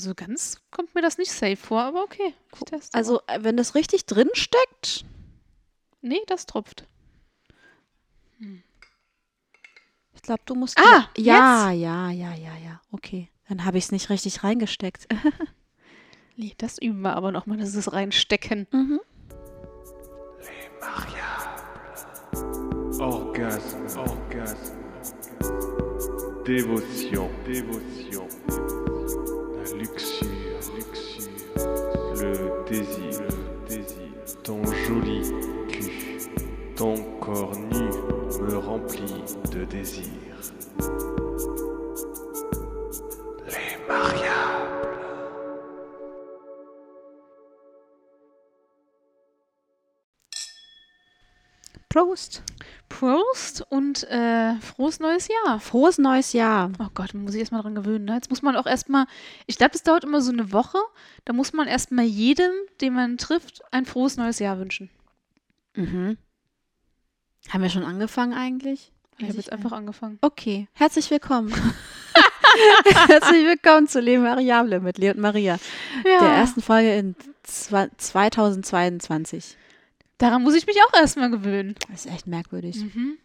So ganz kommt mir das nicht safe vor, aber okay. Ich teste mal. Also, äh, wenn das richtig drin steckt, nee, das tropft. ich glaube, du musst. Ah, ja, ja, ja, ja, ja. Okay. Dann habe ich es nicht richtig reingesteckt. Nee, das üben wir aber nochmal, das ist reinstecken. mhm. Orgasme, orgasme, dévotion, dévotion, la luxure, luxure, le désir, ton joli cul, ton corps nu me remplit de désir. Les mariables. Prost. Prost und äh, frohes neues Jahr. Frohes neues Jahr. Oh Gott, muss ich erstmal dran gewöhnen. Ne? Jetzt muss man auch erstmal, ich glaube, es dauert immer so eine Woche. Da muss man erstmal jedem, den man trifft, ein frohes neues Jahr wünschen. Mhm. Haben wir schon angefangen eigentlich? Ich Weiß habe jetzt ich einfach angefangen. Okay, herzlich willkommen. herzlich willkommen zu Leben Variable mit Leo und Maria. Ja. Der ersten Folge in zwa- 2022. Daran muss ich mich auch erstmal gewöhnen. Das ist echt merkwürdig. Mhm.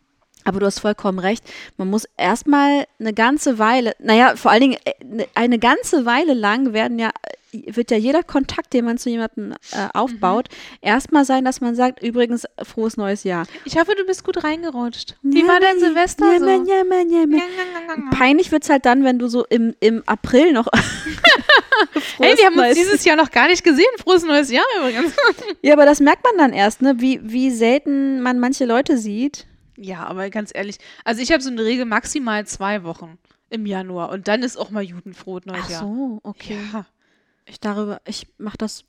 Aber du hast vollkommen recht. Man muss erstmal eine ganze Weile, naja, vor allen Dingen äh, ne- eine ganze Weile lang werden ja, wird ja jeder Kontakt, den man zu jemandem äh, aufbaut, erstmal sein, dass man sagt, übrigens, frohes neues Jahr. Ich hoffe, du bist gut reingerutscht. Wie war dein Silvester ja, so? Ja, man, ja, man. Peinlich wird es halt dann, wenn du so im, im April noch. Hey, wir haben uns dieses Jahr noch gar nicht gesehen. Frohes neues Jahr übrigens. Ja, aber das merkt man dann erst, ne? Wie, wie selten man manche Leute sieht. Ja, aber ganz ehrlich, also ich habe so eine Regel maximal zwei Wochen im Januar und dann ist auch mal judenfroh neues Ach Jahr. so, okay. Ja. Ich darüber, ich mache das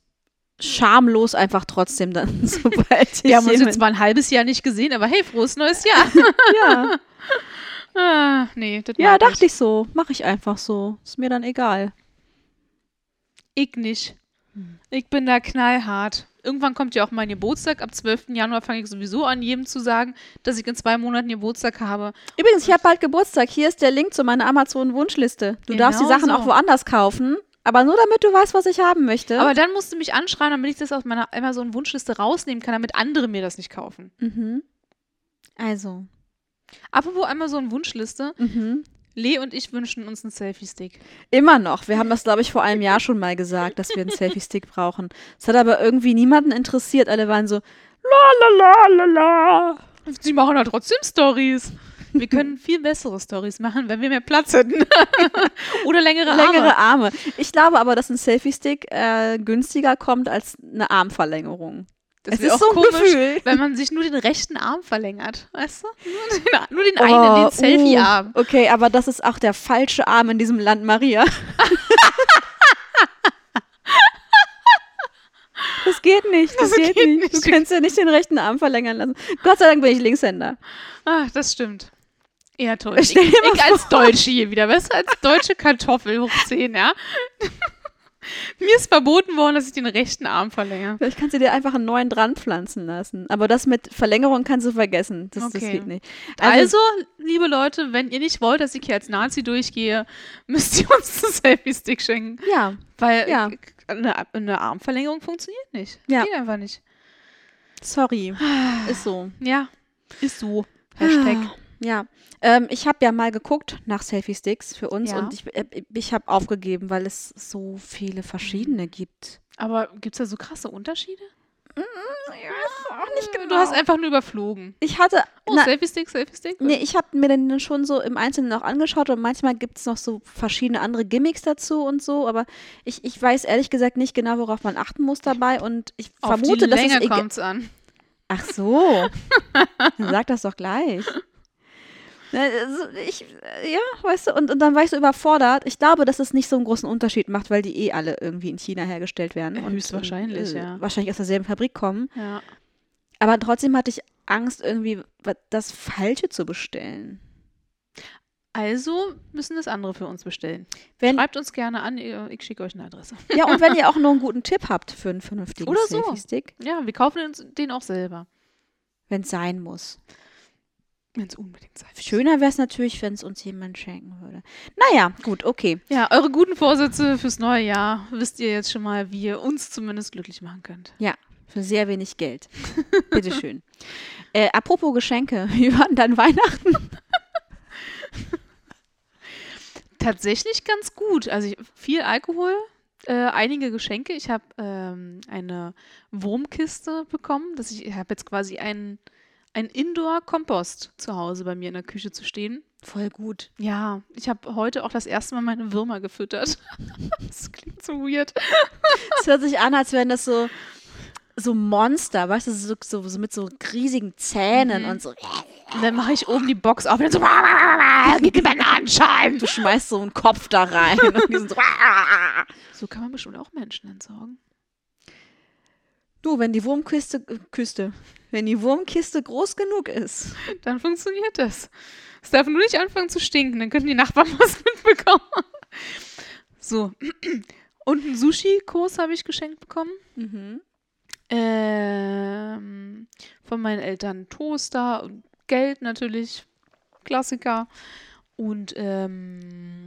schamlos einfach trotzdem dann, sobald ich Wir haben uns jetzt zwar ein halbes Jahr nicht gesehen, aber hey, frohes neues Jahr. ja, ah, nee, das ja, dachte ich so. Mache ich einfach so. Ist mir dann egal. Ich nicht. Ich bin da knallhart. Irgendwann kommt ja auch mein Geburtstag. Ab 12. Januar fange ich sowieso an, jedem zu sagen, dass ich in zwei Monaten Geburtstag habe. Übrigens, ich habe bald Geburtstag. Hier ist der Link zu meiner Amazon-Wunschliste. Du darfst die Genau Sachen so. auch woanders kaufen, aber nur damit du weißt, was ich haben möchte. Aber dann musst du mich anschreiben, damit ich das aus meiner Amazon-Wunschliste rausnehmen kann, damit andere mir das nicht kaufen. mhm. Also. Apropos Amazon-Wunschliste. Mhm. Lee und ich wünschen uns einen Selfie-Stick. Immer noch. Wir haben das, glaube ich, vor einem Jahr schon mal gesagt, dass wir einen Selfie-Stick brauchen. Es hat aber irgendwie niemanden interessiert. Alle waren so, la la la la la. Sie machen ja trotzdem Stories. Wir können viel bessere Stories machen, wenn wir mehr Platz hätten. Oder längere Arme. Längere Arme. Ich glaube aber, dass ein Selfie-Stick äh, günstiger kommt als eine Armverlängerung. Das es ist auch so ein komisch, Gefühl. wenn man sich nur den rechten Arm verlängert. Weißt du? Nur den, nur den einen, Oh, den Selfie-Arm. uh, okay, aber das ist auch der falsche Arm in diesem Land, Maria. Das geht nicht, das, Das geht, geht nicht. Du kannst ja nicht den rechten Arm verlängern lassen. Gott sei Dank bin ich Linkshänder. Ach, das stimmt. Ja, toll. Ich, ich, mal als Deutsche hier wieder, weißt du, als deutsche Kartoffel hoch 10, ja? Mir ist verboten worden, dass ich den rechten Arm verlängere. Vielleicht kannst du dir einfach einen neuen dran pflanzen lassen. Aber das mit Verlängerung kannst du vergessen. Das, das Okay. geht nicht. Also, liebe Leute, wenn ihr nicht wollt, dass ich hier als Nazi durchgehe, müsst ihr uns einen Selfie-Stick schenken. ja, Weil Ja. eine, eine Armverlängerung funktioniert nicht. Ja. Geht einfach nicht. sorry. Ist so. Ja, ist so. Hashtag. Ja, ähm, ich habe ja mal geguckt nach Selfie-Sticks für uns Ja. und ich, äh, ich habe aufgegeben, weil es so viele verschiedene gibt. Aber gibt es da so krasse Unterschiede? Ich weiß auch nicht Du hast einfach nur überflogen. Ich hatte, Oh, na, Selfie-Stick, Selfie-Stick? nee, ich habe mir den schon so im Einzelnen auch angeschaut und manchmal gibt es noch so verschiedene andere Gimmicks dazu und so, aber ich, ich weiß ehrlich gesagt nicht genau, worauf man achten muss dabei und ich Auf vermute, die dass es Länge egal- kommt es an. Ach so. Dann sag das doch gleich. Na, also Ich, äh, ja, weißt du, und, und dann war ich so überfordert. Ich glaube, dass es nicht so einen großen Unterschied macht, weil die eh alle irgendwie in China hergestellt werden. Und, Höchstwahrscheinlich, und, äh, ja. Wahrscheinlich aus derselben Fabrik kommen. Ja. Aber trotzdem hatte ich Angst, irgendwie das Falsche zu bestellen. Also müssen das andere für uns bestellen. Wenn, Schreibt uns gerne an, ich schicke euch eine Adresse. ja, und wenn ihr auch noch einen guten Tipp habt für einen vernünftigen Oder so. Ja, wir kaufen uns den auch selber. wenn es sein muss. Wenn es unbedingt sein. Schöner wäre es natürlich, wenn es uns jemand schenken würde. Naja, gut, okay. Ja, eure guten Vorsätze fürs neue Jahr wisst ihr jetzt schon mal, wie ihr uns zumindest glücklich machen könnt. Ja, für sehr wenig Geld. Bitteschön. äh, apropos Geschenke, wie war denn dann Weihnachten? Tatsächlich ganz gut. Also ich, viel Alkohol, äh, einige Geschenke. Ich habe ähm, eine Wurmkiste bekommen. Dass ich ich habe jetzt quasi einen, einen Indoor-Kompost zu Hause bei mir in der Küche zu stehen. Voll gut. Ja, ich habe heute auch das erste Mal meine Würmer gefüttert. das klingt so weird. Es hört sich an, als wären das so, so Monster, weißt du, so, so, so mit so riesigen Zähnen Mhm. und so. Und dann mache ich oben die Box auf und dann so, gib mir Bananenschalen. Du schmeißt so einen Kopf da rein und die sind so. So kann man bestimmt auch Menschen entsorgen. Du, wenn die Wurmkiste, äh, Küste, wenn die Wurmkiste groß genug ist. Dann funktioniert das. Es darf nur nicht anfangen zu stinken, dann könnten die Nachbarn was mitbekommen. So. Und einen Sushi-Kurs habe ich geschenkt bekommen. Mhm. Ähm, von meinen Eltern Toaster und Geld natürlich. Klassiker. Und, ähm,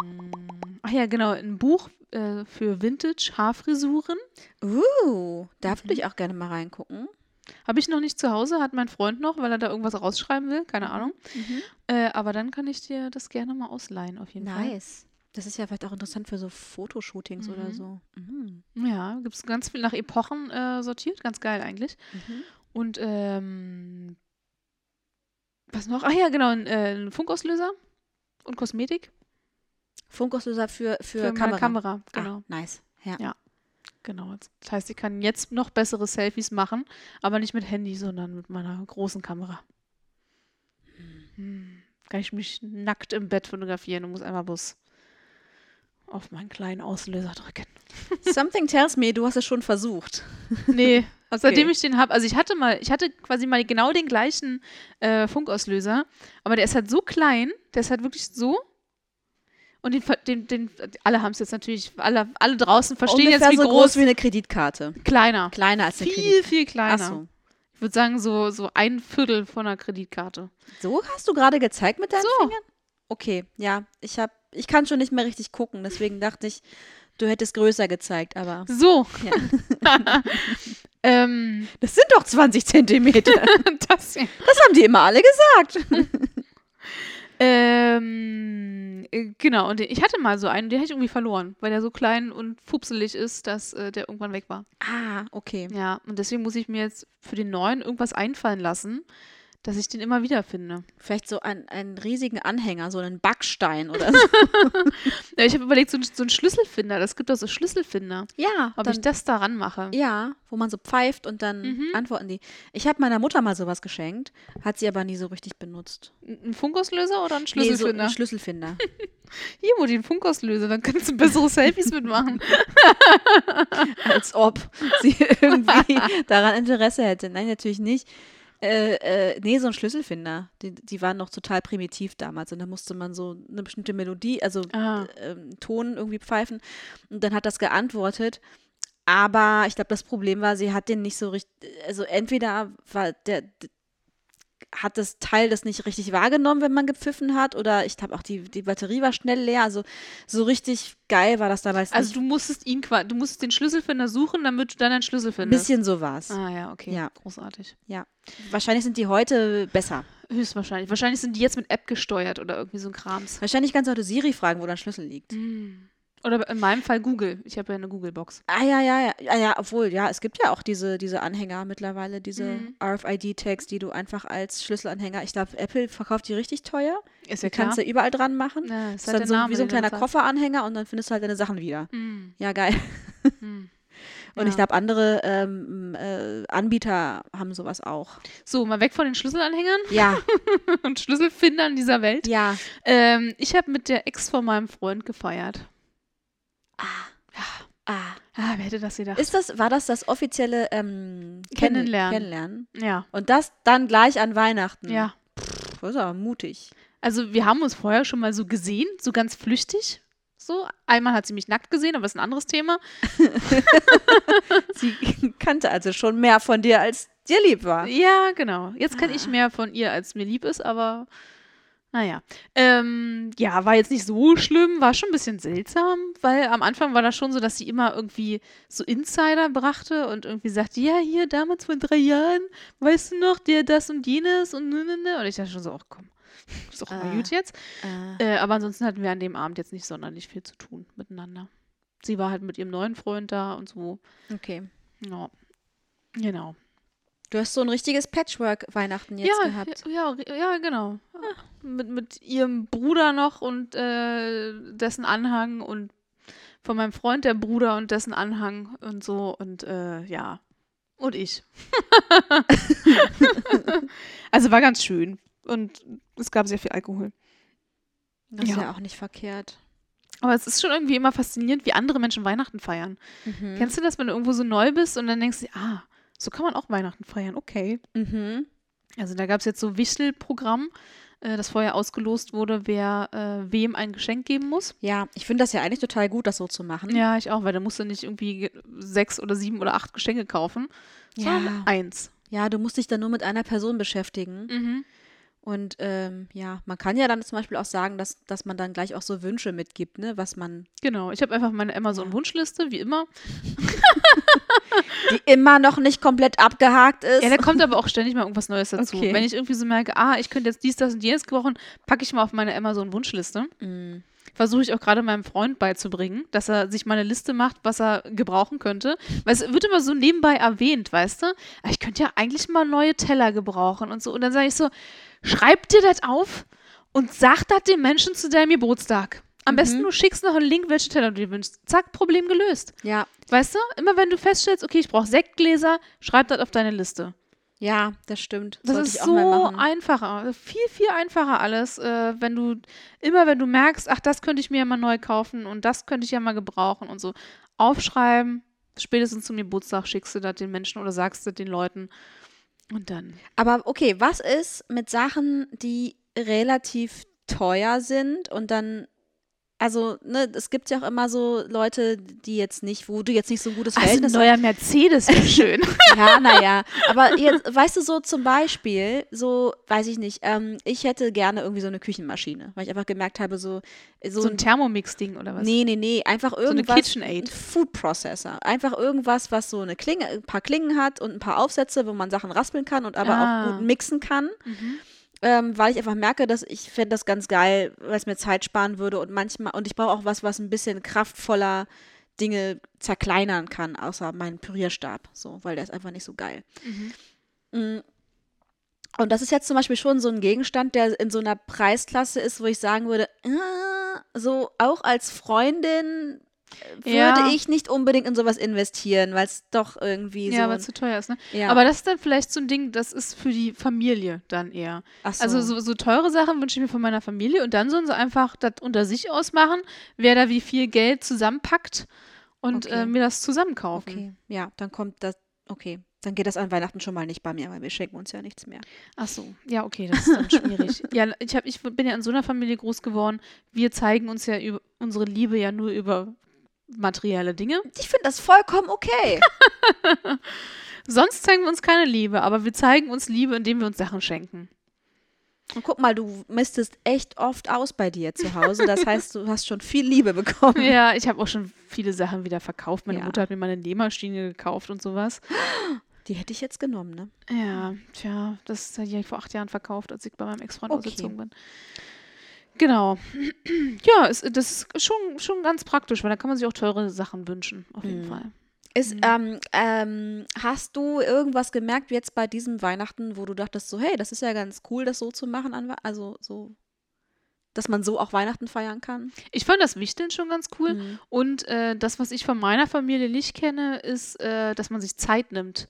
ach ja, genau, ein Buch äh, für Vintage-Haarfrisuren. Uh, da würde ich auch gerne mal reingucken. Habe ich noch nicht zu Hause, hat mein Freund noch, weil er da irgendwas rausschreiben will, keine Ahnung. Äh, aber dann kann ich dir das gerne mal ausleihen, auf jeden Nice. Das ist ja vielleicht auch interessant für so Fotoshootings oder Mhm. so. Mhm. Fall. Ja, gibt es ganz viel nach Epochen äh, sortiert, ganz geil eigentlich. Mhm. Und ähm, was noch? Ach ja, genau, ein, äh, ein Funkauslöser und Kosmetik Funkauslöser für, für, für, Kamera. Kamera. Genau, Ah, nice. Ja. Ja. Genau. Das heißt, ich kann jetzt noch bessere Selfies machen, aber nicht mit Handy, sondern mit meiner großen Kamera. Hm. Kann ich mich nackt im Bett fotografieren und muss einfach bloß auf meinen kleinen Auslöser drücken. Something tells me, du hast es schon versucht. Nee, Okay. seitdem ich den habe, also ich hatte mal, ich hatte quasi mal genau den gleichen äh, Funkauslöser, aber der ist halt so klein, der ist halt wirklich so. Und den, den, den alle haben es jetzt natürlich, alle, alle draußen verstehen Ungefähr jetzt, wie so groß, groß wie eine Kreditkarte. kleiner. Kleiner als eine Viel, Kreditkarte. viel kleiner. Ach so. Ich würde sagen, so, so ein Viertel von einer Kreditkarte. So hast du gerade gezeigt mit deinen So. Fingern? Okay, ja. Ich hab, ich kann schon nicht mehr richtig gucken, deswegen dachte ich, du hättest größer gezeigt, aber. So. Ja. ähm, Das sind doch 20 Zentimeter. das. Das haben die immer alle gesagt. Ähm, äh, genau, und ich hatte mal so einen, den hätte ich irgendwie verloren, weil der so klein und fupselig ist, dass äh, der irgendwann weg war. Ah, okay. Ja, und deswegen muss ich mir jetzt für den neuen irgendwas einfallen lassen, dass ich den immer wieder finde. Vielleicht so ein, einen riesigen Anhänger, so einen Backstein oder so. Ja, ich habe überlegt, so, ein- so einen Schlüsselfinder, das gibt doch so Schlüsselfinder, ja, ob dann, ich das daran mache. ja, wo man so pfeift und dann Mhm. antworten die. Ich habe meiner Mutter mal sowas geschenkt, hat sie aber nie so richtig benutzt. Ein Funkauslöser oder ein Nee, so Schlüsselfinder? ein Schlüsselfinder. Hier, wo den Funkauslöser, dann kannst du bessere Selfies mitmachen. als ob sie irgendwie daran Interesse hätte. Nein, natürlich nicht. Äh, äh, nee, so ein Schlüsselfinder. Die, die waren noch total primitiv damals. Und da musste man so eine bestimmte Melodie, also ähm, Ton irgendwie pfeifen. Und dann hat das geantwortet. Aber ich glaube, das Problem war, sie hat den nicht so richtig, also entweder war der, hat das Teil das nicht richtig wahrgenommen, wenn man gepfiffen hat, oder ich glaube auch die, die Batterie war schnell leer. Also so richtig geil war das damals Also nicht. du musstest ihn du musstest den Schlüsselfinder suchen, damit du dann einen Schlüssel Ein findest. bisschen so war's. Ah ja, okay. Ja. Großartig. Ja. Wahrscheinlich sind die heute besser. Höchstwahrscheinlich. Wahrscheinlich sind die jetzt mit App gesteuert oder irgendwie so ein Krams. Wahrscheinlich kannst du heute Siri fragen, wo dein Schlüssel liegt. Oder in meinem Fall Google. Ich habe ja eine Google-Box. Ah ja, ja, ja, ja, ja, obwohl, ja, es gibt ja auch diese, diese Anhänger mittlerweile, diese Mhm. RFID-Tags, die du einfach als Schlüsselanhänger, ich glaube, Apple verkauft die richtig teuer. Ist Die ja klar. kannst du überall dran machen. Ja, Das ist ist halt dann so Name, wie so ein kleiner. Kofferanhänger und dann findest du halt deine Sachen wieder. Mm, Ja, geil. mm. Und Ja. ich glaube, andere ähm, äh, Anbieter haben sowas auch. So, mal weg von den Schlüsselanhängern Ja, und Schlüsselfindern dieser Welt. ja. Ähm, ich habe mit der Ex von meinem Freund gefeiert. Ah. Ah, wer hätte das gedacht? Ist das, war das das offizielle ähm, Kennen- Kennenlernen. Kennenlernen? ja, Und das dann gleich an Weihnachten. ja. Das ist aber mutig. Also wir haben uns vorher schon mal so gesehen, so ganz flüchtig. So, einmal hat sie mich nackt gesehen, aber das ist ein anderes Thema. Sie kannte also schon mehr von dir als dir lieb war. Ja, genau. Jetzt kann ich Ah. mehr von ihr, als mir lieb ist, aber naja. Ähm, ja, war jetzt nicht so schlimm, war schon ein bisschen seltsam, weil am Anfang war das schon so, dass sie immer irgendwie so Insider brachte und irgendwie sagte, ja, hier, damals vor drei Jahren, weißt du noch, der das und jenes und ne, ne, ne. Und ich dachte schon so, ach komm, ist doch mal Ah. gut jetzt. Äh, Äh, aber ansonsten hatten wir an dem Abend jetzt nicht sonderlich viel zu tun miteinander. Sie war halt mit ihrem neuen Freund da und so. okay. Ja. Genau. Du hast so ein richtiges Patchwork-Weihnachten jetzt ja, gehabt. Ja, ja, ja, genau. Mit, mit ihrem Bruder noch und äh, dessen Anhang und von meinem Freund der Bruder und dessen Anhang und so und äh, ja. Und ich. also war ganz schön. Und es gab sehr viel Alkohol. Das ist Ja. ja auch nicht verkehrt. Aber es ist schon irgendwie immer faszinierend, wie andere Menschen Weihnachten feiern. Mhm. Kennst du das, wenn du irgendwo so neu bist und dann denkst du, ah, so kann man auch Weihnachten feiern, okay. Mhm. Also da gab es jetzt so Wichtelprogramm, äh, das vorher ausgelost wurde, wer äh, wem ein Geschenk geben muss. Ja, ich finde das ja eigentlich total gut, das so zu machen. Ja, ich auch, weil da musst du nicht irgendwie ge- sechs oder sieben oder acht Geschenke kaufen, sondern Ja. eins. Ja, du musst dich dann nur mit einer Person beschäftigen. Mhm. Und ähm, ja, man kann ja dann zum Beispiel auch sagen, dass, dass man dann gleich auch so Wünsche mitgibt, ne? Was man, Genau, ich habe einfach meine Amazon-Wunschliste, wie immer. die immer noch nicht komplett abgehakt ist. Ja, da kommt aber auch ständig mal irgendwas Neues dazu. Okay. Wenn ich irgendwie so merke, ah, ich könnte jetzt dies, das und jenes gebrauchen, packe ich mal auf meine Amazon-Wunschliste. Mm. versuche ich auch gerade meinem Freund beizubringen, dass er sich mal eine Liste macht, was er gebrauchen könnte. Weil es wird immer so nebenbei erwähnt, weißt du? Ah, Ich könnte ja eigentlich mal neue Teller gebrauchen und so. Und dann sage ich so, schreib dir das auf und sag das den Menschen zu deinem Geburtstag. Am besten du schickst noch einen Link, welche Teller du dir wünschst. Zack, Problem gelöst. Ja, Weißt du? Immer wenn du feststellst, okay, ich brauche Sektgläser, schreib das auf deine Liste. ja, das stimmt. Das Sollte ist so einfacher, viel, viel einfacher alles, äh, wenn du, immer wenn du merkst, ach, das könnte ich mir ja mal neu kaufen und das könnte ich ja mal gebrauchen und so, aufschreiben, spätestens zum Geburtstag schickst du das den Menschen oder sagst du den Leuten und dann. Aber okay, was ist mit Sachen, die relativ teuer sind und dann, also, ne, es gibt ja auch immer so Leute, die jetzt nicht, wo du jetzt nicht so ein gutes Also ein Verhältnis neuer Mercedes wäre schön. Ja, naja. Aber jetzt, weißt du, so zum Beispiel, so, weiß ich nicht, ähm, ich hätte gerne irgendwie so eine Küchenmaschine, weil ich einfach gemerkt habe, so, so, so ein Thermomix-Ding oder was? Nee, nee, nee, einfach eine irgendwas. KitchenAid. Ein Food Processor. Einfach irgendwas, was so eine Klinge, ein paar Klingen hat und ein paar Aufsätze, wo man Sachen raspeln kann und aber Ah. auch gut mixen kann. Mhm. Ähm, weil ich einfach merke, dass ich fände das ganz geil, weil es mir Zeit sparen würde und manchmal, und ich brauche auch was, was ein bisschen kraftvoller Dinge zerkleinern kann, außer meinen Pürierstab, so, weil der ist einfach nicht so geil. Mhm. Mm. Und das ist jetzt zum Beispiel schon so ein Gegenstand, der in so einer Preisklasse ist, wo ich sagen würde, äh, so auch als Freundin äh, Ja. würde ich nicht unbedingt in sowas investieren, weil es doch irgendwie Ja, so. weil es zu teuer ist, ne? ja. Aber das ist dann vielleicht so ein Ding, das ist für die Familie dann eher. Ach so. Also so, so teure Sachen wünsche ich mir von meiner Familie und dann sollen sie einfach das unter sich ausmachen, wer da wie viel Geld zusammenpackt und Okay. äh, mir das zusammenkaufen. Okay, ja, dann kommt das. Okay, dann geht das an Weihnachten schon mal nicht bei mir, weil wir schenken uns ja nichts mehr. Ach so, ja, okay, das ist dann schwierig. ja, ich, hab, ich bin ja in so einer Familie groß geworden. Wir zeigen uns ja über, unsere Liebe ja nur über materielle Dinge. Ich finde das vollkommen okay. Sonst zeigen wir uns keine Liebe, aber wir zeigen uns Liebe, indem wir uns Sachen schenken. Und guck mal, du mistest echt oft aus bei dir zu Hause. Das heißt, du hast schon viel Liebe bekommen. Ja, ich habe auch schon viele Sachen wieder verkauft. Meine Ja. Mutter hat mir mal eine Nähmaschine gekauft und sowas. Die hätte ich jetzt genommen, ne? Ja, tja, das habe ich vor acht Jahren verkauft, als ich bei meinem Ex-Freund Okay. ausgezogen bin. Genau. Ja, es, das ist schon, schon ganz praktisch, weil da kann man sich auch teure Sachen wünschen, auf jeden Mhm. Fall. Ist, Mhm. ähm, ähm, hast du irgendwas gemerkt jetzt bei diesem Weihnachten, wo du dachtest so, hey, das ist ja ganz cool, das so zu machen, also so, dass man so auch Weihnachten feiern kann? Ich fand das Wichteln schon ganz cool. Mhm. Und äh, das, was ich von meiner Familie nicht kenne, ist, äh, dass man sich Zeit nimmt.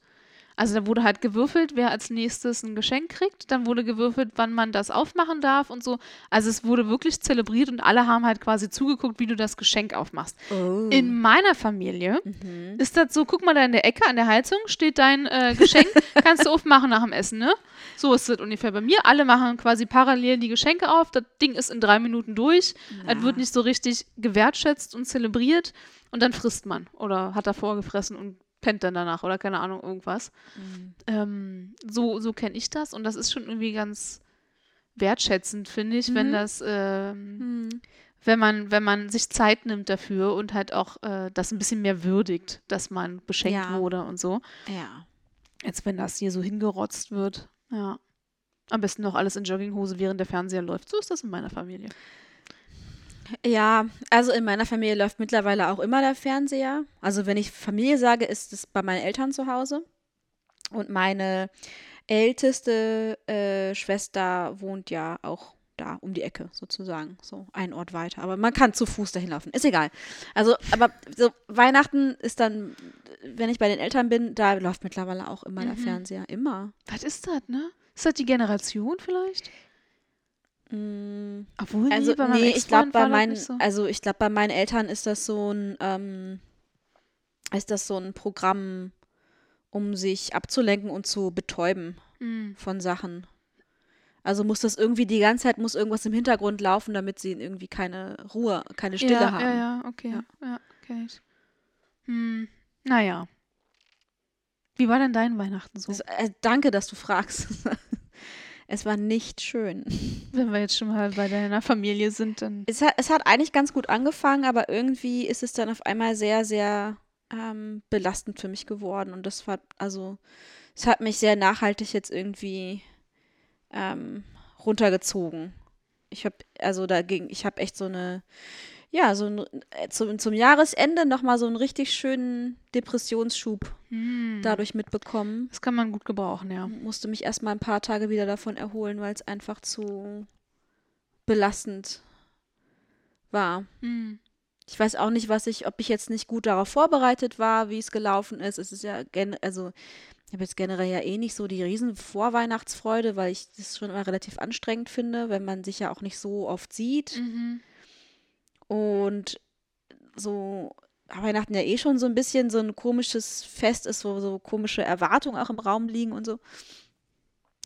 Also da wurde halt gewürfelt, wer als nächstes ein Geschenk kriegt. Dann wurde gewürfelt, wann man das aufmachen darf und so. Also es wurde wirklich zelebriert und alle haben halt quasi zugeguckt, wie du das Geschenk aufmachst. Oh. In meiner Familie Mhm. ist das so, guck mal da in der Ecke an der Heizung steht dein äh, Geschenk, kannst du aufmachen nach dem Essen, ne? So ist es ungefähr bei mir. Alle machen quasi parallel die Geschenke auf. Das Ding ist in drei Minuten durch. Es wird nicht so richtig gewertschätzt und zelebriert und dann frisst man oder hat davor gefressen und pennt dann danach oder keine Ahnung, irgendwas. Ähm, so so kenne ich das und das ist schon irgendwie ganz wertschätzend, finde ich, wenn Mhm. das, ähm, Hm. wenn man, wenn man sich Zeit nimmt dafür und halt auch äh, das ein bisschen mehr würdigt, dass man beschenkt Ja. wurde und so, Ja. als wenn das hier so hingerotzt wird. Ja. Am besten noch alles in Jogginghose, während der Fernseher läuft. So ist das in meiner Familie. Ja, also in meiner Familie läuft mittlerweile auch immer der Fernseher. Also wenn ich Familie sage, ist es bei meinen Eltern zu Hause. Und meine älteste äh, Schwester wohnt ja auch da um die Ecke sozusagen, so ein Ort weiter. Aber man kann zu Fuß dahin laufen, ist egal. Also, aber so Weihnachten ist dann, wenn ich bei den Eltern bin, da läuft mittlerweile auch immer der Mhm. Fernseher, immer. Was ist das, ne? Ist das die Generation vielleicht? Mm. Obwohl, Also, bei meinem nee, ich glaube, bei meinen, so. also ich glaube, bei meinen Eltern ist das so ein, ähm, ist das so ein Programm, um sich abzulenken und zu betäuben Mm. von Sachen. Also muss das irgendwie die ganze Zeit muss irgendwas im Hintergrund laufen, damit sie irgendwie keine Ruhe, keine Stille ja, haben. Ja, ja, okay. Ja, ja okay. Hm, naja. Wie war denn dein Weihnachten so? Das, äh, danke, dass du fragst. es war nicht schön. Wenn wir jetzt schon mal bei deiner Familie sind, dann. Es hat, es hat eigentlich ganz gut angefangen, aber irgendwie ist es dann auf einmal sehr, sehr ähm, belastend für mich geworden. Und das war, also, es hat mich sehr nachhaltig jetzt irgendwie ähm, runtergezogen. Ich habe, also dagegen, ich habe echt so eine, ja, so ein, äh, zum, zum Jahresende nochmal so einen richtig schönen Depressionsschub Hm, dadurch mitbekommen. das kann man gut gebrauchen, ja. Musste mich erstmal ein paar Tage wieder davon erholen, weil es einfach zu belastend war. Hm. Ich weiß auch nicht, was ich, ob ich jetzt nicht gut darauf vorbereitet war, wie es gelaufen ist. Es ist ja, gen also ich habe jetzt generell ja eh nicht so die riesen Vorweihnachtsfreude, weil ich das schon immer relativ anstrengend finde, wenn man sich ja auch nicht so oft sieht. Mhm. Und so Weihnachten ja eh schon so ein bisschen so ein komisches Fest ist, wo so komische Erwartungen auch im Raum liegen und so.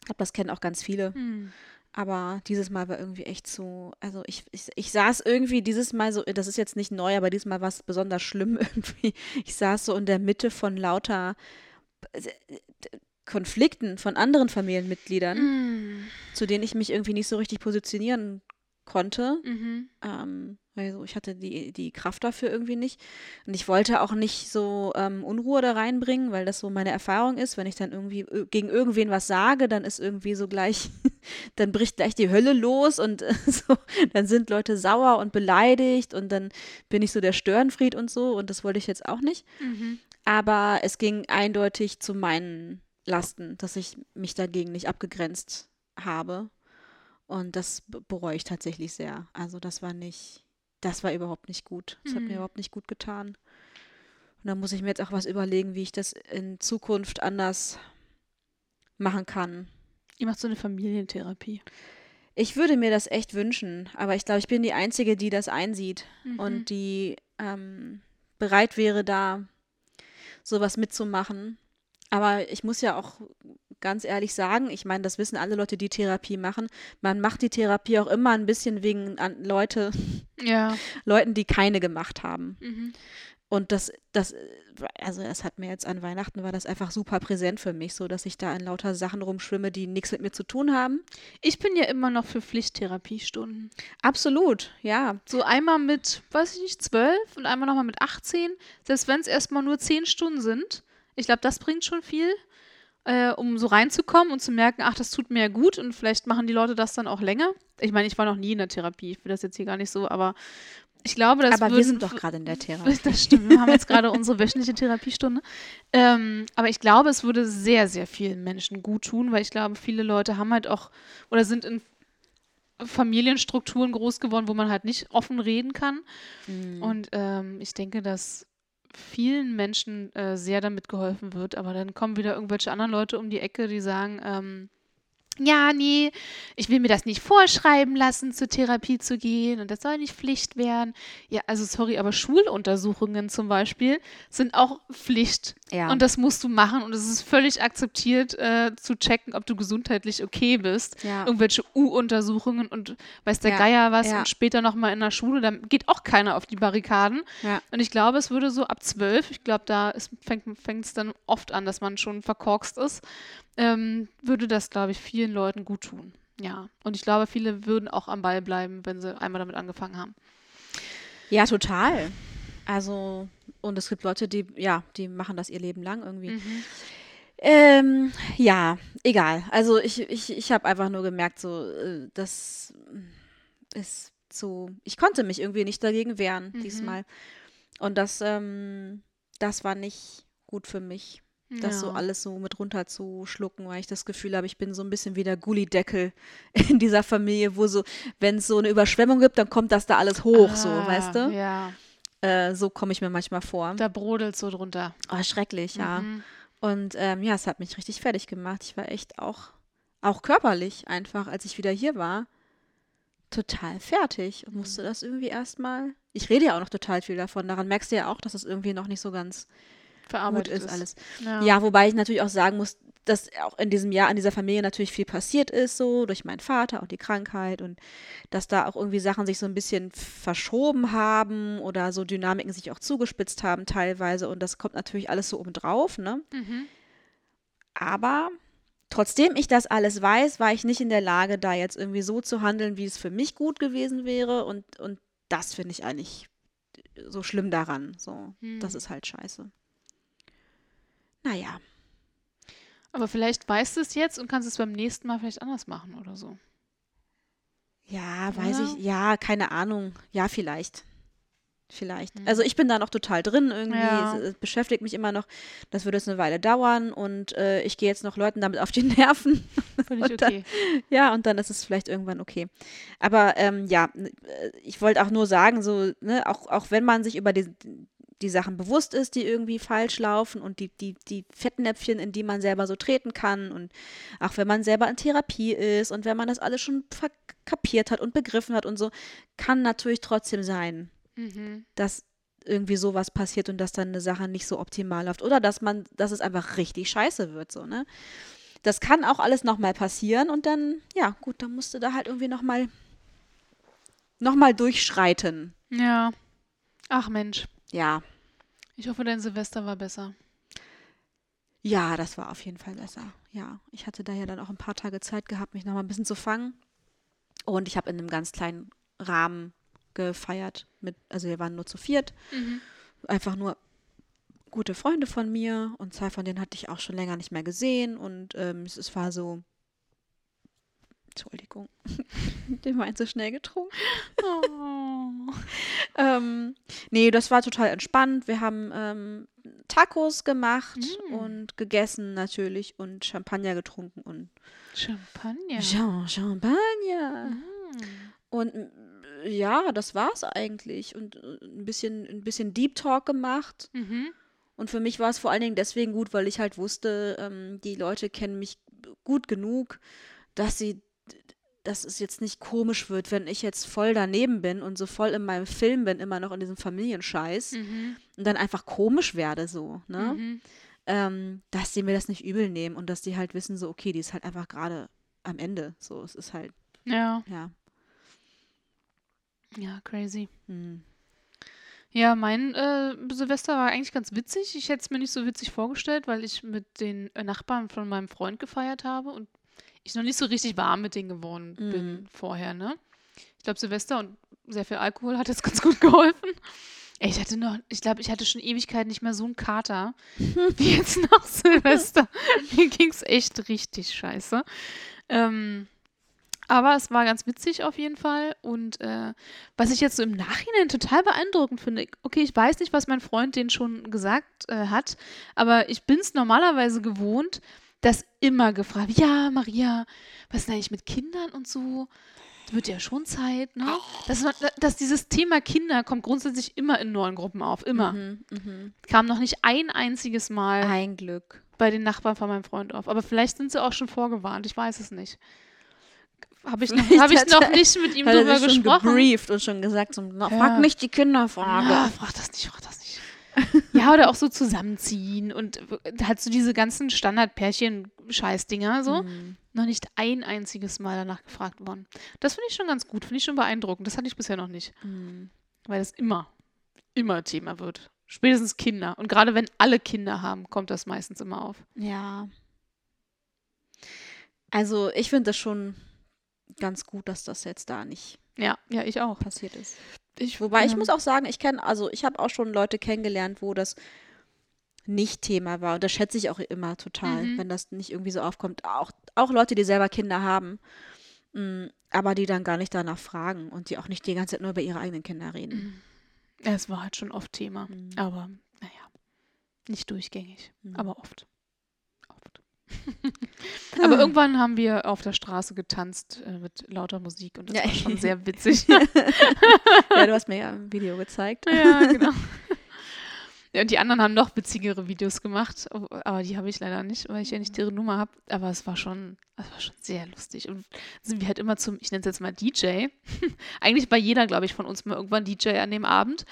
Ich glaube, das kennen auch ganz viele. Hm. Aber dieses Mal war irgendwie echt so, also ich, ich, ich saß irgendwie dieses Mal so, das ist jetzt nicht neu, aber dieses Mal war es besonders schlimm irgendwie. Ich saß so in der Mitte von lauter äh, Konflikten von anderen Familienmitgliedern, Hm. zu denen ich mich irgendwie nicht so richtig positionieren konnte. Mhm. Ähm, also ich hatte die, die Kraft dafür irgendwie nicht. Und ich wollte auch nicht so ähm, Unruhe da reinbringen, weil das so meine Erfahrung ist. Wenn ich dann irgendwie gegen irgendwen was sage, dann ist irgendwie so gleich, dann bricht gleich die Hölle los und äh, so, dann sind Leute sauer und beleidigt und dann bin ich so der Störenfried und so und das wollte ich jetzt auch nicht. Mhm. Aber es ging eindeutig zu meinen Lasten, dass ich mich dagegen nicht abgegrenzt habe. Und das be- bereue ich tatsächlich sehr. Also das war nicht, das war überhaupt nicht gut. Das hat mir Mhm. überhaupt nicht gut getan. Und da muss ich mir jetzt auch was überlegen, wie ich das in Zukunft anders machen kann. Ihr macht so eine Familientherapie. Ich würde mir das echt wünschen, aber ich glaube, ich bin die Einzige, die das einsieht Mhm. und die ähm, bereit wäre, da sowas mitzumachen. Aber ich muss ja auch ganz ehrlich sagen, ich meine, das wissen alle Leute, die Therapie machen. Man macht die Therapie auch immer ein bisschen wegen an Leute, Ja. Leuten, die keine gemacht haben. Mhm. Und das, das, also es hat mir jetzt an Weihnachten war das einfach super präsent für mich, so dass ich da in lauter Sachen rumschwimme, die nichts mit mir zu tun haben. Ich bin ja immer noch für Pflichttherapiestunden. Absolut, ja. So einmal mit, weiß ich nicht, zwölf und einmal nochmal mit 18. Selbst wenn es erstmal nur zehn Stunden sind. Ich glaube, das bringt schon viel, äh, um so reinzukommen und zu merken, ach, das tut mir ja gut und vielleicht machen die Leute das dann auch länger. Ich meine, ich war noch nie in der Therapie, ich will das jetzt hier gar nicht so, aber ich glaube, das Aber wir sind doch gerade in der Therapie. Das stimmt, wir haben jetzt gerade unsere wöchentliche Therapiestunde. Ähm, aber ich glaube, es würde sehr, sehr vielen Menschen gut tun, weil ich glaube, viele Leute haben halt auch oder sind in Familienstrukturen groß geworden, wo man halt nicht offen reden kann. Mhm. Und ähm, ich denke, dass vielen Menschen äh, sehr damit geholfen wird. Aber dann kommen wieder irgendwelche anderen Leute um die Ecke, die sagen, ähm, ja, nee, ich will mir das nicht vorschreiben lassen, zur Therapie zu gehen und das soll nicht Pflicht werden. Ja, also sorry, aber Schuluntersuchungen zum Beispiel sind auch Pflicht. Ja. Und das musst du machen und es ist völlig akzeptiert, äh, zu checken, ob du gesundheitlich okay bist. Ja. Irgendwelche U-Untersuchungen und weiß der Ja, Geier was und später nochmal in der Schule, da geht auch keiner auf die Barrikaden. Und ich glaube, es würde so ab zwölf, ich glaube, da fängt es dann oft an, dass man schon verkorkst ist, ähm, würde das, glaube ich, vielen Leuten gut tun. Ja. Und ich glaube, viele würden auch am Ball bleiben, wenn sie einmal damit angefangen haben. Ja, total. Also, und es gibt Leute, die, ja, die machen das ihr Leben lang irgendwie. Mhm. Ähm, ja, egal. Also ich, ich, ich habe einfach nur gemerkt, so, äh, das ist so, ich konnte mich irgendwie nicht dagegen wehren Mhm. diesmal. Und das, ähm, das war nicht gut für mich, das so alles so mit runterzuschlucken, weil ich das Gefühl habe, ich bin so ein bisschen wie der Gullideckel in dieser Familie, wo so, wenn es so eine Überschwemmung gibt, dann kommt das da alles hoch, so, Ah, weißt du? Ja, Äh, so komme ich mir manchmal vor. da brodelt so drunter. Oh, schrecklich, ja. Mhm. Und ähm, ja, es hat mich richtig fertig gemacht. Ich war echt auch, auch körperlich einfach, als ich wieder hier war, total fertig und musste das irgendwie erstmal. Ich rede ja auch noch total viel davon. Daran merkst du ja auch, dass es irgendwie noch nicht so ganz gut Verarbeitet ist alles. Ja. Ja, wobei ich natürlich auch sagen muss, dass auch in diesem Jahr in dieser Familie natürlich viel passiert ist, so durch meinen Vater und die Krankheit und dass da auch irgendwie Sachen sich so ein bisschen verschoben haben oder so Dynamiken sich auch zugespitzt haben teilweise und das kommt natürlich alles so obendrauf, ne? Mhm. Aber trotzdem ich das alles weiß, war ich nicht in der Lage, da jetzt irgendwie so zu handeln, wie es für mich gut gewesen wäre. Und, und das finde ich eigentlich so schlimm daran. So, das Hm. ist halt scheiße. Naja. Aber vielleicht weißt du es jetzt und kannst es beim nächsten Mal vielleicht anders machen oder so. Ja, weiß Oder? ich. Ja, keine Ahnung. Ja, vielleicht. Vielleicht. Hm. Also ich bin da noch total drin irgendwie. Ja. Es, es beschäftigt mich immer noch. Das würde jetzt eine Weile dauern und äh, ich gehe jetzt noch Leuten damit auf die Nerven. Finde ich Und dann- okay. Ja, und dann ist es vielleicht irgendwann okay. Aber ähm, ja, äh, ich wollte auch nur sagen, so, ne, auch, auch wenn man sich über die, die Sachen bewusst ist, die irgendwie falsch laufen und die, die, die Fettnäpfchen, in die man selber so treten kann und auch wenn man selber in Therapie ist und wenn man das alles schon kapiert hat und begriffen hat und so, kann natürlich trotzdem sein, Mhm. dass irgendwie sowas passiert und dass dann eine Sache nicht so optimal läuft oder dass man, dass es einfach richtig scheiße wird, so, ne? Das kann auch alles nochmal passieren und dann, ja, gut, dann musst du da halt irgendwie nochmal noch mal durchschreiten. Ja. Ach Mensch. Ja, Ich hoffe, dein Silvester war besser. ja, das war auf jeden Fall besser. Ja, ich hatte da ja dann auch ein paar Tage Zeit gehabt, mich nochmal ein bisschen zu fangen. Und ich habe in einem ganz kleinen Rahmen gefeiert. Mit, also wir waren nur zu viert. Mhm. einfach nur gute Freunde von mir und zwei von denen hatte ich auch schon länger nicht mehr gesehen und ähm, es, es war so. Entschuldigung, den Wein so schnell getrunken. Oh. Ähm, nee, das war total entspannt. Wir haben ähm, Tacos gemacht Mm. und gegessen natürlich und Champagner getrunken und Champagner. Jean Champagner. Mhm. Und äh, ja, das war's eigentlich. Und äh, ein bisschen, ein bisschen Deep Talk gemacht. Mhm. Und für mich war es vor allen Dingen deswegen gut, weil ich halt wusste, ähm, die Leute kennen mich gut genug, dass sie, dass es jetzt nicht komisch wird, wenn ich jetzt voll daneben bin und so voll in meinem Film bin, immer noch in diesem Familienscheiß Mhm. und dann einfach komisch werde so, ne? Mhm. Ähm, dass die mir das nicht übel nehmen und dass die halt wissen so, okay, die ist halt einfach gerade am Ende, so, es ist halt, Ja. ja. Ja, crazy. Hm. Ja, mein äh, Silvester war eigentlich ganz witzig. Ich hätte es mir nicht so witzig vorgestellt, weil ich mit den äh, Nachbarn von meinem Freund gefeiert habe und ich noch nicht so richtig warm mit denen geworden bin Mhm. vorher, ne? Ich glaube, Silvester und sehr viel Alkohol hat jetzt ganz gut geholfen. Ich hatte noch, ich glaube, ich hatte schon Ewigkeit nicht mehr so einen Kater wie jetzt nach Silvester. Mir ging es echt richtig scheiße. Ähm, aber es war ganz witzig auf jeden Fall. Und äh, was ich jetzt so im Nachhinein total beeindruckend finde, okay, ich weiß nicht, was mein Freund denen schon gesagt äh, hat, aber ich bin es normalerweise gewohnt, dass immer gefragt, ja, Maria, was ist denn eigentlich mit Kindern und so? Wird ja schon Zeit, ne? Dass, dass dieses Thema Kinder kommt grundsätzlich immer in neuen Gruppen auf, immer. Mhm, mhm. Kam noch nicht ein einziges Mal Ein Glück. bei den Nachbarn von meinem Freund auf. Aber vielleicht sind sie auch schon vorgewarnt, ich weiß es nicht. Habe ich, noch, hab ich noch nicht mit ihm er drüber dich schon gesprochen. gebrieft und schon gesagt, so, na, Ja. frag nicht die Kinderfrage. Ja, frag das nicht, frag das nicht. Ja, oder auch so zusammenziehen und halt so diese ganzen Standard-Pärchen-Scheißdinger so. Mhm. Noch nicht ein einziges Mal danach gefragt worden. Das finde ich schon ganz gut, finde ich schon beeindruckend. Das hatte ich bisher noch nicht. Mhm. Weil das immer, immer Thema wird. Spätestens Kinder. Und gerade wenn alle Kinder haben, kommt das meistens immer auf. Ja. Also ich finde das schon ganz gut, dass das jetzt da nicht Ja, ja, ich auch. passiert ist. Ich, Wobei ich ähm, muss auch sagen, ich kenne, also ich habe auch schon Leute kennengelernt, wo das nicht Thema war. Und das schätze ich auch immer total, Mhm. wenn das nicht irgendwie so aufkommt. Auch, auch Leute, die selber Kinder haben, mh, aber die dann gar nicht danach fragen und die auch nicht die ganze Zeit nur über ihre eigenen Kinder reden. Ja, es war halt schon oft Thema. Mhm. Aber, naja, nicht durchgängig, Mhm. aber oft. Aber irgendwann haben wir auf der Straße getanzt äh, mit lauter Musik und das Ja. war schon sehr witzig. ja, du hast mir ja ein Video gezeigt. ja, genau. Ja, und die anderen haben noch witzigere Videos gemacht, aber die habe ich leider nicht, weil ich ja nicht ihre Nummer habe. Aber es war schon, es war schon sehr lustig. Und sind wir halt immer zum, ich nenne es jetzt mal DJ. Eigentlich bei jeder, glaube ich, von uns mal irgendwann DJ an dem Abend.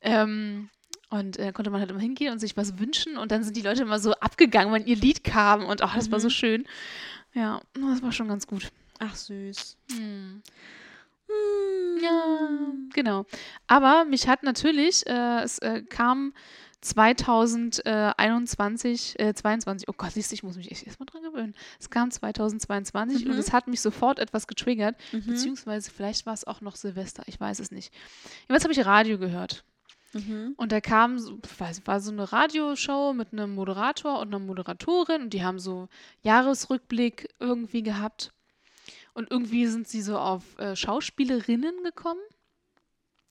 Ähm, und äh, konnte man halt immer hingehen und sich was wünschen. Und dann sind die Leute immer so abgegangen, wenn ihr Lied kam. Und ach, das war so Mhm. schön. Ja, das war schon ganz gut. Ach, süß. Hm. Hm. Ja, genau. Aber mich hat natürlich, äh, es äh, kam 2021, äh, 22, oh Gott, siehst du, ich muss mich echt erstmal dran gewöhnen. Es kam 2022 und Mhm. es hat mich sofort etwas getriggert, Mhm. beziehungsweise vielleicht war es auch noch Silvester, ich weiß es nicht. Jedenfalls habe ich Radio gehört. Mhm. Und da kam, so, weiß, war so eine Radioshow mit einem Moderator und einer Moderatorin und die haben so Jahresrückblick irgendwie gehabt. Und irgendwie sind sie so auf äh, Schauspielerinnen gekommen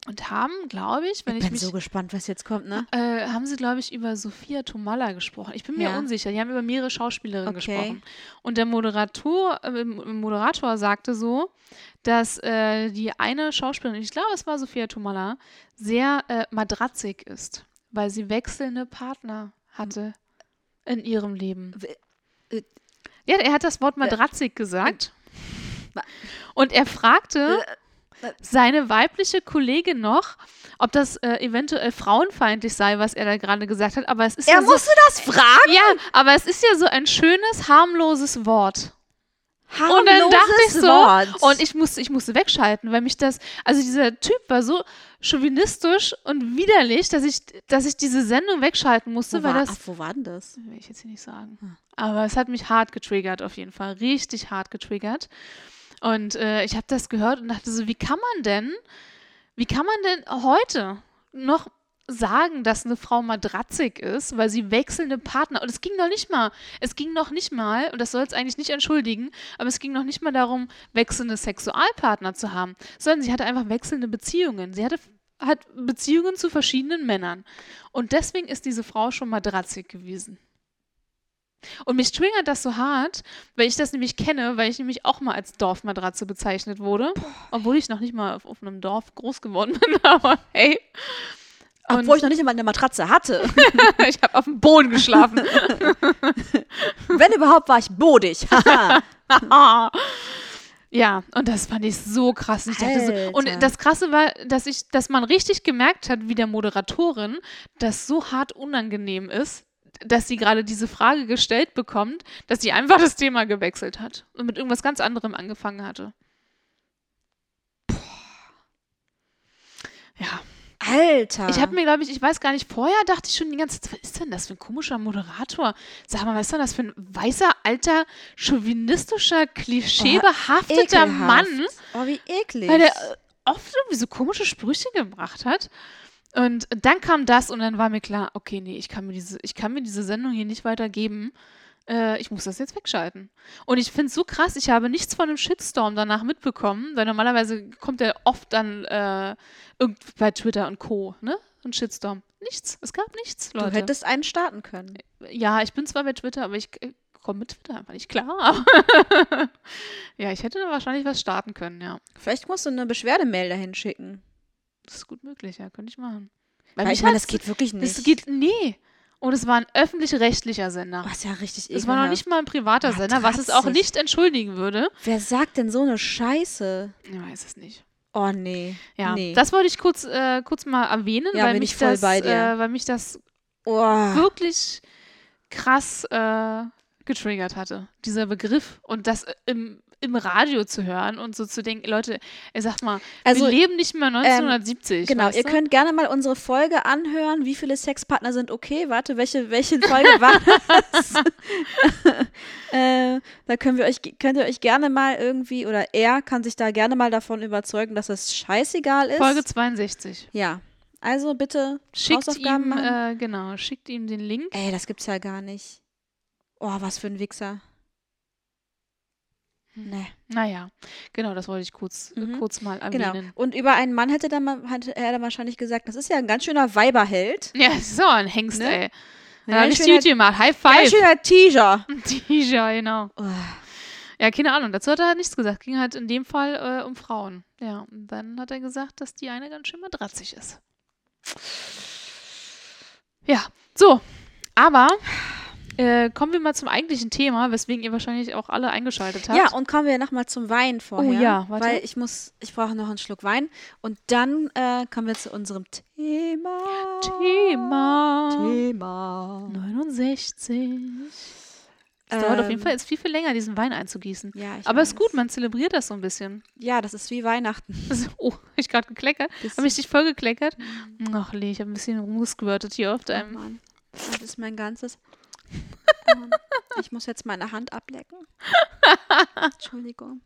und haben, glaube ich, wenn Ich ich, bin mich. so gespannt, was jetzt kommt, ne? äh, haben sie, glaube ich, über Sophia Tomalla gesprochen. Ich bin mir Ja. unsicher. Die haben über mehrere Schauspielerinnen Okay. gesprochen. Und der Moderator, äh, Moderator sagte so, dass äh, die eine Schauspielerin, ich glaube, es war Sophia Tomalla, sehr äh, madratzig ist, weil sie wechselnde Partner hatte in ihrem Leben. Äh, Ja, er hat das Wort madratzig gesagt. Und er fragte Äh, äh. Seine weibliche Kollegin noch, ob das äh, eventuell frauenfeindlich sei, was er da gerade gesagt hat. Aber es ist Er ja so, musste das fragen? ja, aber es ist ja so ein schönes, harmloses Wort. Und dann dachte ich so, Wort. und ich musste, ich musste wegschalten, weil mich das, also dieser Typ war so chauvinistisch und widerlich, dass ich, dass ich diese Sendung wegschalten musste, wo weil war, das, ach, wo war denn das? will ich jetzt hier nicht sagen. Hm. Aber es hat mich hart getriggert auf jeden Fall, richtig hart getriggert. Und äh, ich habe das gehört und dachte so, wie kann man denn, wie kann man denn heute noch sagen, dass eine Frau madratzig ist, weil sie wechselnde Partner und es ging noch nicht mal, es ging noch nicht mal und das soll es eigentlich nicht entschuldigen, aber es ging noch nicht mal darum, wechselnde Sexualpartner zu haben, sondern sie hatte einfach wechselnde Beziehungen. Sie hatte hat Beziehungen zu verschiedenen Männern und deswegen ist diese Frau schon madratzig gewesen. Und mich triggert das so hart, weil ich das nämlich kenne, weil ich nämlich auch mal als Dorfmatratze bezeichnet wurde. Obwohl ich noch nicht mal auf, auf einem Dorf groß geworden bin, aber hey. Und Obwohl ich noch nicht einmal eine Matratze hatte. ich habe auf dem Boden geschlafen. Wenn überhaupt, war ich bodig. ja, und das fand ich so krass. Ich dachte so, und das Krasse war, dass ich, dass man richtig gemerkt hat, wie der Moderatorin das so hart unangenehm ist, dass sie gerade diese Frage gestellt bekommt, dass sie einfach das Thema gewechselt hat und mit irgendwas ganz anderem angefangen hatte. Ja, Alter. ich habe mir, glaube ich, ich weiß gar nicht, vorher dachte ich schon die ganze Zeit, was ist denn das für ein komischer Moderator? Sag mal, was ist denn das für ein weißer, alter, chauvinistischer, klischeebehafteter Ekelhaft. Mann? Oh, wie eklig. weil der äh, oft irgendwie so komische Sprüche gebracht hat. Und dann kam das und dann war mir klar, okay, nee, ich kann mir diese, ich kann mir diese Sendung hier nicht weitergeben. Äh, ich muss das jetzt wegschalten. Und ich finde es so krass, ich habe nichts von einem Shitstorm danach mitbekommen, weil normalerweise kommt der oft dann äh, irgend bei Twitter und Co., ne? Ein Shitstorm. Nichts. Es gab nichts, du Leute. hättest einen starten können. ja, ich bin zwar bei Twitter, aber ich äh, komme mit Twitter einfach nicht klar. Ja, ich hätte da wahrscheinlich was starten können, ja. Vielleicht musst du eine Beschwerdemail dahin schicken. Das ist gut möglich, ja, könnte ich machen. Weil mich ich meine, das geht wirklich nicht. Das geht, nee. Und es war ein öffentlich-rechtlicher Sender. Was ja richtig Es war noch nicht mal ein privater Sender, was es auch nicht entschuldigen würde. Wer sagt denn so eine Scheiße? Ich weiß es nicht. Oh, nee. Ja, Nee. das wollte ich kurz, äh, kurz mal erwähnen, Ja, weil, mich das. Äh, weil mich das Oh. wirklich krass äh, getriggert hatte, dieser Begriff. Und das im, im Radio zu hören und so zu denken, Leute, sagt mal, Also, wir leben nicht mehr 1970. Genau, weißt ihr du? könnt gerne mal unsere Folge anhören. Wie viele Sexpartner sind okay? Warte, welche, welche Folge war das? äh, da können wir euch, könnt ihr euch gerne mal irgendwie, oder er kann sich da gerne mal davon überzeugen, dass es scheißegal ist. Folge 62. Ja. Also bitte Schickt Hausaufgaben ihm, machen. äh, genau, schickt ihm den Link. Ey, das gibt's ja gar nicht. Oh, was für ein Wichser. Nee. Naja, genau, das wollte ich kurz, äh, Mhm. kurz mal Genau. erwähnen. Und über einen Mann hätte, dann, hätte er dann wahrscheinlich gesagt, das ist ja ein ganz schöner Weiberheld. Ja, so ein Hengst, Ne? ey. Ein Ja, ganz richtig schöner- gut gemacht. High Ganz five. schöner Teaser. T-Shirt, genau. Oh. Ja, keine Ahnung, dazu hat er halt nichts gesagt. Ging halt in dem Fall äh, um Frauen. Ja, und dann hat er gesagt, dass die eine ganz schön madratzig ist. Ja, so. Aber äh, kommen wir mal zum eigentlichen Thema, weswegen ihr wahrscheinlich auch alle eingeschaltet habt. Ja, und kommen wir nochmal zum Wein vorher. Oh ja, warte. Weil ich muss, ich brauche noch einen Schluck Wein. Und dann äh, kommen wir zu unserem Thema. Thema. Thema. 69. Es dauert auf jeden Ähm, Fall jetzt viel, viel länger, diesen Wein einzugießen. Ja, ich Aber ist weiß. gut, man zelebriert das so ein bisschen. Ja, das ist wie Weihnachten. Also, oh, hab ich gerade gekleckert? Habe ich dich voll gekleckert? Ach, Lee, ich habe ein bisschen rumgesquirtet hier auf oh deinem. Mann. Das ist mein ganzes. Ähm, ich muss jetzt meine Hand ablecken. Entschuldigung.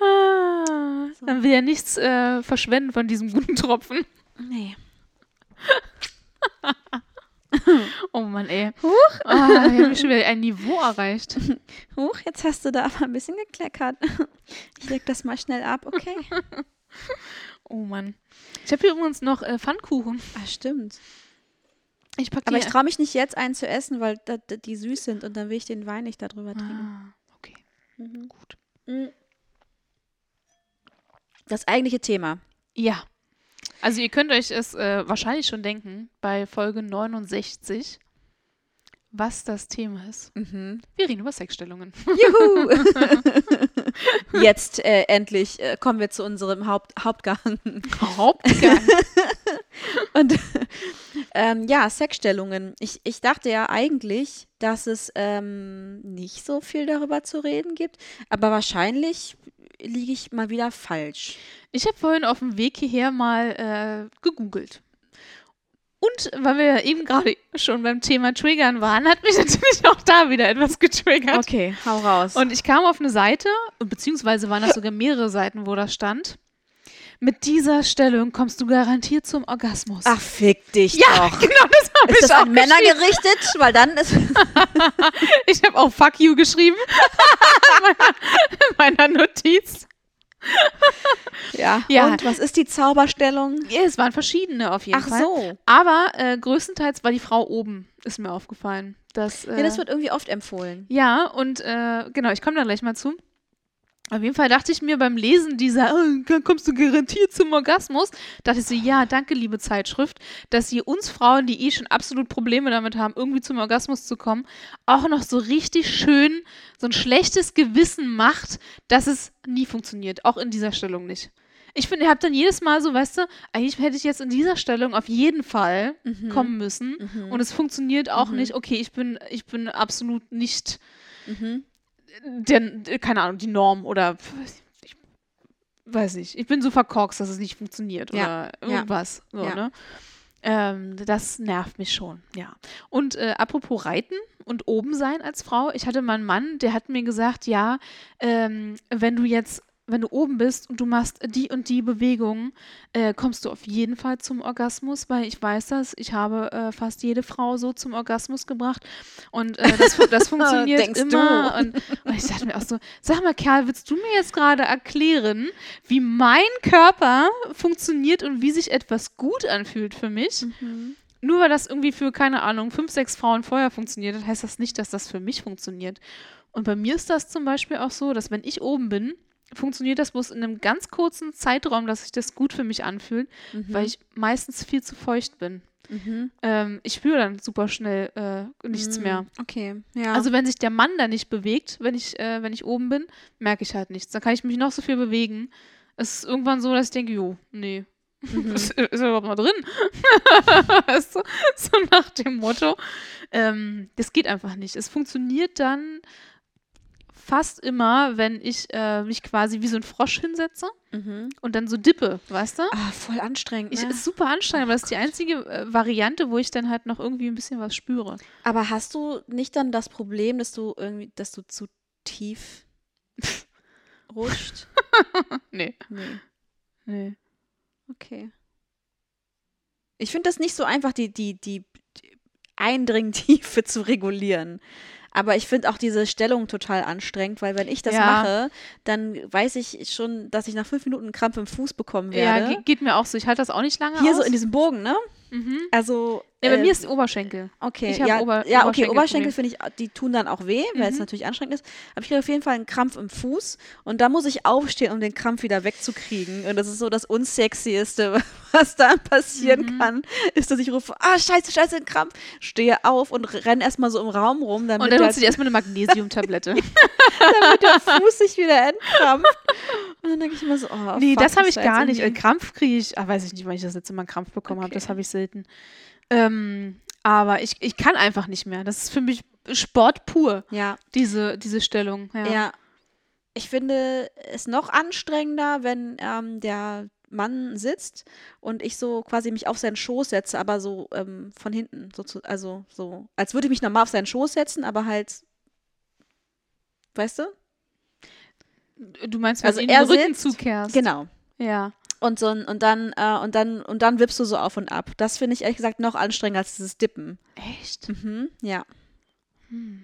Ah, So. Dann will ja nichts äh, verschwenden von diesem guten Tropfen. Nee. Oh Mann, ey. Huch. Ah, wir haben schon wieder ein Niveau erreicht. Huch, jetzt hast du da aber ein bisschen gekleckert. Ich leg das mal schnell ab, okay? Oh Mann. Ich habe hier übrigens noch äh, Pfannkuchen. Ah, stimmt. Ich packe Aber ich traue mich nicht jetzt einen zu essen, weil da, da, die süß sind und dann will ich den Wein nicht darüber trinken. Ah, okay, Mhm. gut. Das eigentliche Thema. Ja. Also ihr könnt euch es äh, wahrscheinlich schon denken, bei Folge 69, was das Thema ist. Mhm. Wir reden über Sexstellungen. Juhu! Jetzt äh, endlich äh, kommen wir zu unserem Haupt Hauptgang. Hauptgang. Und ähm, ja, Sexstellungen. Ich, ich dachte ja eigentlich, dass es ähm, nicht so viel darüber zu reden gibt, aber wahrscheinlich liege ich mal wieder falsch. Ich habe vorhin auf dem Weg hierher mal äh, gegoogelt. Und weil wir ja eben gerade schon beim Thema Triggern waren, hat mich natürlich auch da wieder etwas getriggert. Okay, hau raus. Und ich kam auf eine Seite, beziehungsweise waren das sogar mehrere Seiten, wo das stand. Mit dieser Stellung kommst du garantiert zum Orgasmus. Ach, fick dich ja, doch. genau, das habe Ist ich das auch an Männer gerichtet? Weil dann ist. Ich habe auch Fuck you geschrieben. in meiner Notiz. Ja. Ja. Und was ist die Zauberstellung? Ja, es waren verschiedene auf jeden Ach Fall. so. Aber äh, größtenteils war die Frau oben, ist mir aufgefallen. Das, äh, Ja, das wird irgendwie oft empfohlen. Ja, und äh, genau, ich komme da gleich mal zu. Auf jeden Fall dachte ich mir beim Lesen dieser, oh, kommst du garantiert zum Orgasmus, dachte ich so, ja, danke, liebe Zeitschrift, dass ihr uns Frauen, die eh schon absolut Probleme damit haben, irgendwie zum Orgasmus zu kommen, auch noch so richtig schön so ein schlechtes Gewissen macht, dass es nie funktioniert, auch in dieser Stellung nicht. Ich finde, ihr habt dann jedes Mal so, weißt du, eigentlich hätte ich jetzt in dieser Stellung auf jeden Fall Mhm. kommen müssen und es funktioniert auch nicht. Okay, ich bin, ich bin absolut nicht Mhm. Der, keine Ahnung, die Norm oder ich weiß nicht. Ich bin so verkorkst, dass es nicht funktioniert Ja, oder irgendwas. So, ja. ne? ähm, das nervt mich schon, ja. Und äh, apropos Reiten und oben sein als Frau, ich hatte mal einen Mann, der hat mir gesagt, ja, ähm, wenn du jetzt wenn du oben bist und du machst die und die Bewegungen, äh, kommst du auf jeden Fall zum Orgasmus, weil ich weiß das. Ich habe äh, fast jede Frau so zum Orgasmus gebracht und äh, das, das funktioniert Denkst immer. du? Und, und ich dachte mir auch so, sag mal, Kerl, willst du mir jetzt gerade erklären, wie mein Körper funktioniert und wie sich etwas gut anfühlt für mich? Mhm. Nur weil das irgendwie für, keine Ahnung, fünf, sechs Frauen vorher funktioniert hat, heißt das nicht, dass das für mich funktioniert. Und bei mir ist das zum Beispiel auch so, dass wenn ich oben bin, funktioniert das bloß in einem ganz kurzen Zeitraum, dass sich das gut für mich anfühlt, weil ich meistens viel zu feucht bin. Mhm. Ähm, ich spüre dann super schnell äh, nichts Mhm. mehr. Okay, ja. Also wenn sich der Mann da nicht bewegt, wenn ich, äh, wenn ich oben bin, merke ich halt nichts. Da kann ich mich noch so viel bewegen. Es ist irgendwann so, dass ich denke, jo, nee, Mhm. Ist, ist er überhaupt mal drin? weißt du? So nach dem Motto. Ähm, das geht einfach nicht. Es funktioniert dann fast immer, wenn ich äh, mich quasi wie so ein Frosch hinsetze Mhm. und dann so dippe, weißt du? Ah, voll anstrengend. Ich, Ne? ist super anstrengend, aber das ist die einzige äh, Variante, wo ich dann halt noch irgendwie ein bisschen was spüre. Aber hast du nicht dann das Problem, dass du irgendwie, dass du zu tief rutscht? Nee. Nee. Nee. Okay. Ich finde das nicht so einfach, die, die, die die Eindringtiefe zu regulieren. Aber ich finde auch diese Stellung total anstrengend, weil wenn ich das Ja. mache, dann weiß ich schon, dass ich nach fünf Minuten einen Krampf im Fuß bekommen Ja, werde. ge geht mir auch so. Ich halte das auch nicht lange Hier aus. so in diesem Bogen, ne? Mhm. Also. Ja, bei äh, mir ist Oberschenkel. Okay, Ich ja, Ober- ja, okay. Oberschenkel finde ich, die tun dann auch weh, weil es Mhm. natürlich anstrengend ist. Aber ich kriege auf jeden Fall einen Krampf im Fuß und da muss ich aufstehen, um den Krampf wieder wegzukriegen. Und das ist so das Unsexieste, was da passieren Mhm. kann, ist, dass ich rufe, ah, scheiße, scheiße, ein Krampf, stehe auf und renne erstmal so im Raum rum, damit, Und dann holst du dir erstmal eine Magnesiumtablette. damit der Fuß sich wieder entkrampft. Und dann denke ich immer so, oh, nee, fuck, das habe ich gar nicht. Äh, irgendwie- Krampf kriege ich, ah, weiß ich nicht, wann ich das letzte Mal einen Krampf bekommen habe. Okay. Das habe ich selten. Ähm, aber ich, ich kann einfach nicht mehr. Das ist für mich Sport pur, Ja, diese, diese Stellung. Ja. Ja. Ich finde es noch anstrengender, wenn ähm, der Mann sitzt und ich so quasi mich auf seinen Schoß setze, aber so ähm, von hinten. So zu, also so, als würde ich mich normal auf seinen Schoß setzen, aber halt. Weißt du? Du meinst, wenn Also du er den Rücken sitzt- zukehrst. Genau. Ja. Und so und dann äh, und dann und dann wippst du so auf und ab. Das finde ich ehrlich gesagt noch anstrengender als dieses Dippen. Echt? Mhm, ja. Hm.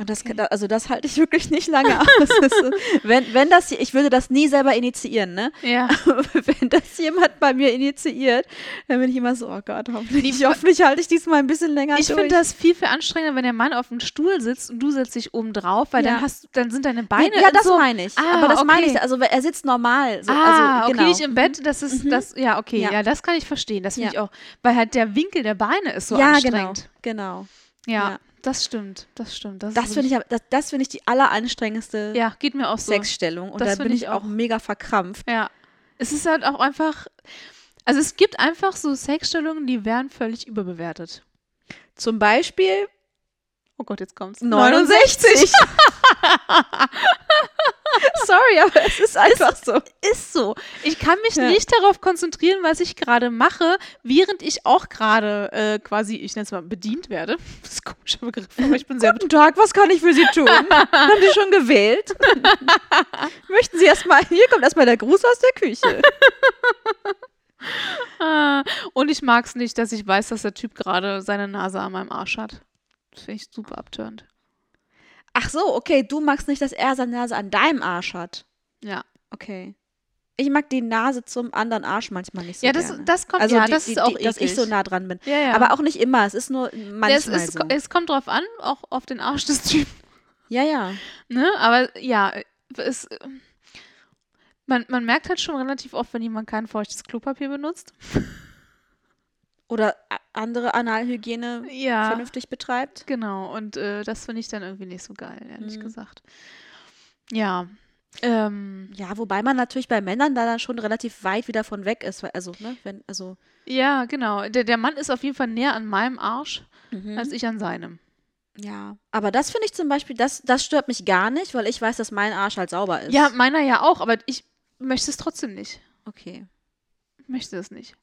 Und das, kann- also das halte ich wirklich nicht lange aus. Ist wenn, wenn das, ich würde das nie selber initiieren, ne? Ja. wenn das jemand bei mir initiiert, dann bin ich immer so, oh Gott, hoffentlich, Nee, hoffentlich halte ich diesmal ein bisschen länger Ich durch. finde das viel, viel anstrengender, wenn der Mann auf dem Stuhl sitzt und du setzt dich oben drauf, weil Ja. dann hast dann sind deine Beine ja, in das so, meine ich. Ah, Aber das meine okay. ich, also er sitzt normal. So, ah, also, genau. okay, nicht im Bett, das ist Mhm. das, ja, okay, Ja. ja, das kann ich verstehen, das finde Ja. ich auch, weil halt der Winkel der Beine ist so ja, genau, anstrengend. genau. Ja, Ja. Das stimmt, das stimmt. Das, Das finde ich, das, das finde ich die alleranstrengendste ja, geht mir auch so. Sexstellung. Und Das da bin ich auch auch. mega verkrampft. Ja. Es ist halt auch einfach, also es gibt einfach so Sexstellungen, die werden völlig überbewertet. Zum Beispiel Oh Gott, jetzt kommt's. 69. Sorry, aber es ist einfach so. Ist so. Ich kann mich Ja. nicht darauf konzentrieren, was ich gerade mache, während ich auch gerade äh, quasi, ich nenne es mal, bedient werde. Das ist ein komischer Begriff, aber ich bin sehr Guten Tag, was kann ich für Sie tun? Haben Sie schon gewählt? Möchten Sie erstmal, hier kommt erstmal der Gruß aus der Küche. Ah, Und ich mag es nicht, dass ich weiß, dass der Typ gerade seine Nase an meinem Arsch hat. Das finde ich super abtörend. Ach so, okay, du magst nicht, dass er seine Nase an deinem Arsch hat. Ja. Okay. Ich mag die Nase zum anderen Arsch manchmal nicht so ja, das, gerne. das kommt, also ja, die, das die, ist auch die, dass ich so nah dran bin. ja, ja. Aber auch nicht immer, es ist nur manchmal es, ist, so. es kommt drauf an, auch auf den Arsch des Typen. Ja, ja. Ne? Aber ja, es, man, man merkt halt schon relativ oft, wenn jemand kein feuchtes Klopapier benutzt. Oder andere Analhygiene Ja. vernünftig betreibt. Genau, und äh, das finde ich dann irgendwie nicht so geil, ehrlich Mhm. gesagt. Ja. Ähm, Ja, wobei man natürlich bei Männern da dann schon relativ weit wieder von weg ist. Also, ne, wenn, also. ja, genau. Der, der Mann ist auf jeden Fall näher an meinem Arsch Mhm. als ich an seinem. Ja. Aber das finde ich zum Beispiel, das, das stört mich gar nicht, weil ich weiß, dass mein Arsch halt sauber ist. Ja, meiner ja auch, aber ich möchte es trotzdem nicht. Okay. Ich möchte es nicht.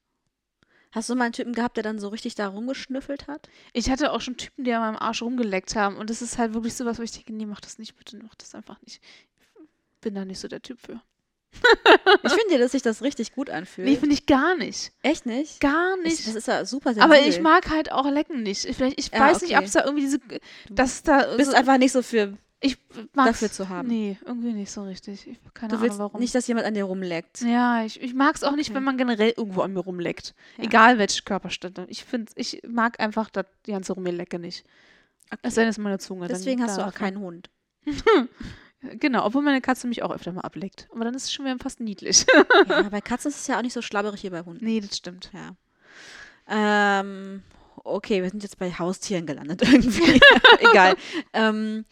Hast du mal einen Typen gehabt, der dann so richtig da rumgeschnüffelt hat? Ich hatte auch schon Typen, die an meinem Arsch rumgeleckt haben und das ist halt wirklich sowas, wo ich denke, nee, mach das nicht, bitte mach das einfach nicht. Ich bin da nicht so der Typ für. Ich finde dass sich das richtig gut anfühlt. Nee, finde ich gar nicht. Echt nicht? Gar Ich, nicht. das ist ja super sensibel. aber ich mag halt auch Lecken nicht. Ich, vielleicht, ich Ja, weiß nicht, okay. ob es da irgendwie diese, dass da bist so, einfach nicht so für. Ich mag's, dafür zu haben. Nee, irgendwie nicht so richtig. Ich, keine Du willst Ahnung warum. nicht, dass jemand an dir rumleckt. ja, ich, ich mag es auch nicht, Okay. wenn man generell irgendwo an mir rumleckt. Ja. Egal welche Körperstelle. Ich finde, ich mag einfach das die ganze Rumgelecke nicht. Es sei denn, es ist meine Zunge. Deswegen hast du auch keinen Hund. Genau, obwohl meine Katze mich auch öfter mal ableckt. Aber dann ist es schon wieder fast niedlich. Ja, bei Katzen ist es ja auch nicht so schlabberig wie bei Hunden. nee, das stimmt. Ja. Ähm, okay, wir sind jetzt bei Haustieren gelandet irgendwie. Egal. Ähm,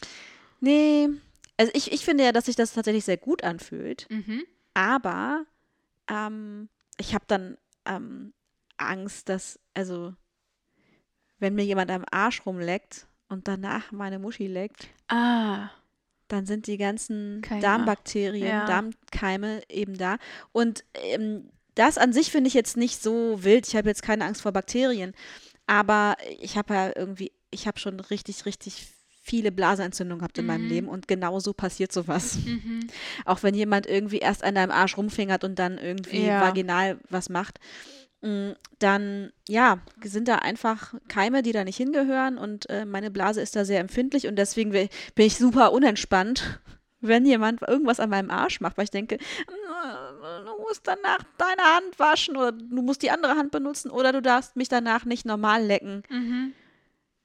nee, also ich, ich finde ja, dass sich das tatsächlich sehr gut anfühlt. Mhm. Aber ähm, ich habe dann ähm, Angst, dass, also, wenn mir jemand am Arsch rumleckt und danach meine Muschi leckt, Ah. dann sind die ganzen Keime. Darmbakterien, Ja. Darmkeime eben da. Und ähm, das an sich finde ich jetzt nicht so wild. Ich habe jetzt keine Angst vor Bakterien. Aber ich habe ja irgendwie, ich habe schon richtig, richtig viele Blasenentzündungen gehabt in meinem Mhm. Leben und genau so passiert sowas. Mhm. Auch wenn jemand irgendwie erst an deinem Arsch rumfingert und dann irgendwie Ja. vaginal was macht, mm, dann ja, sind da einfach Keime, die da nicht hingehören und äh, meine Blase ist da sehr empfindlich und deswegen we- bin ich super unentspannt, wenn jemand irgendwas an meinem Arsch macht, weil ich denke, "Mm, du musst danach deine Hand waschen oder du musst die andere Hand benutzen oder du darfst mich danach nicht normal lecken, Mhm.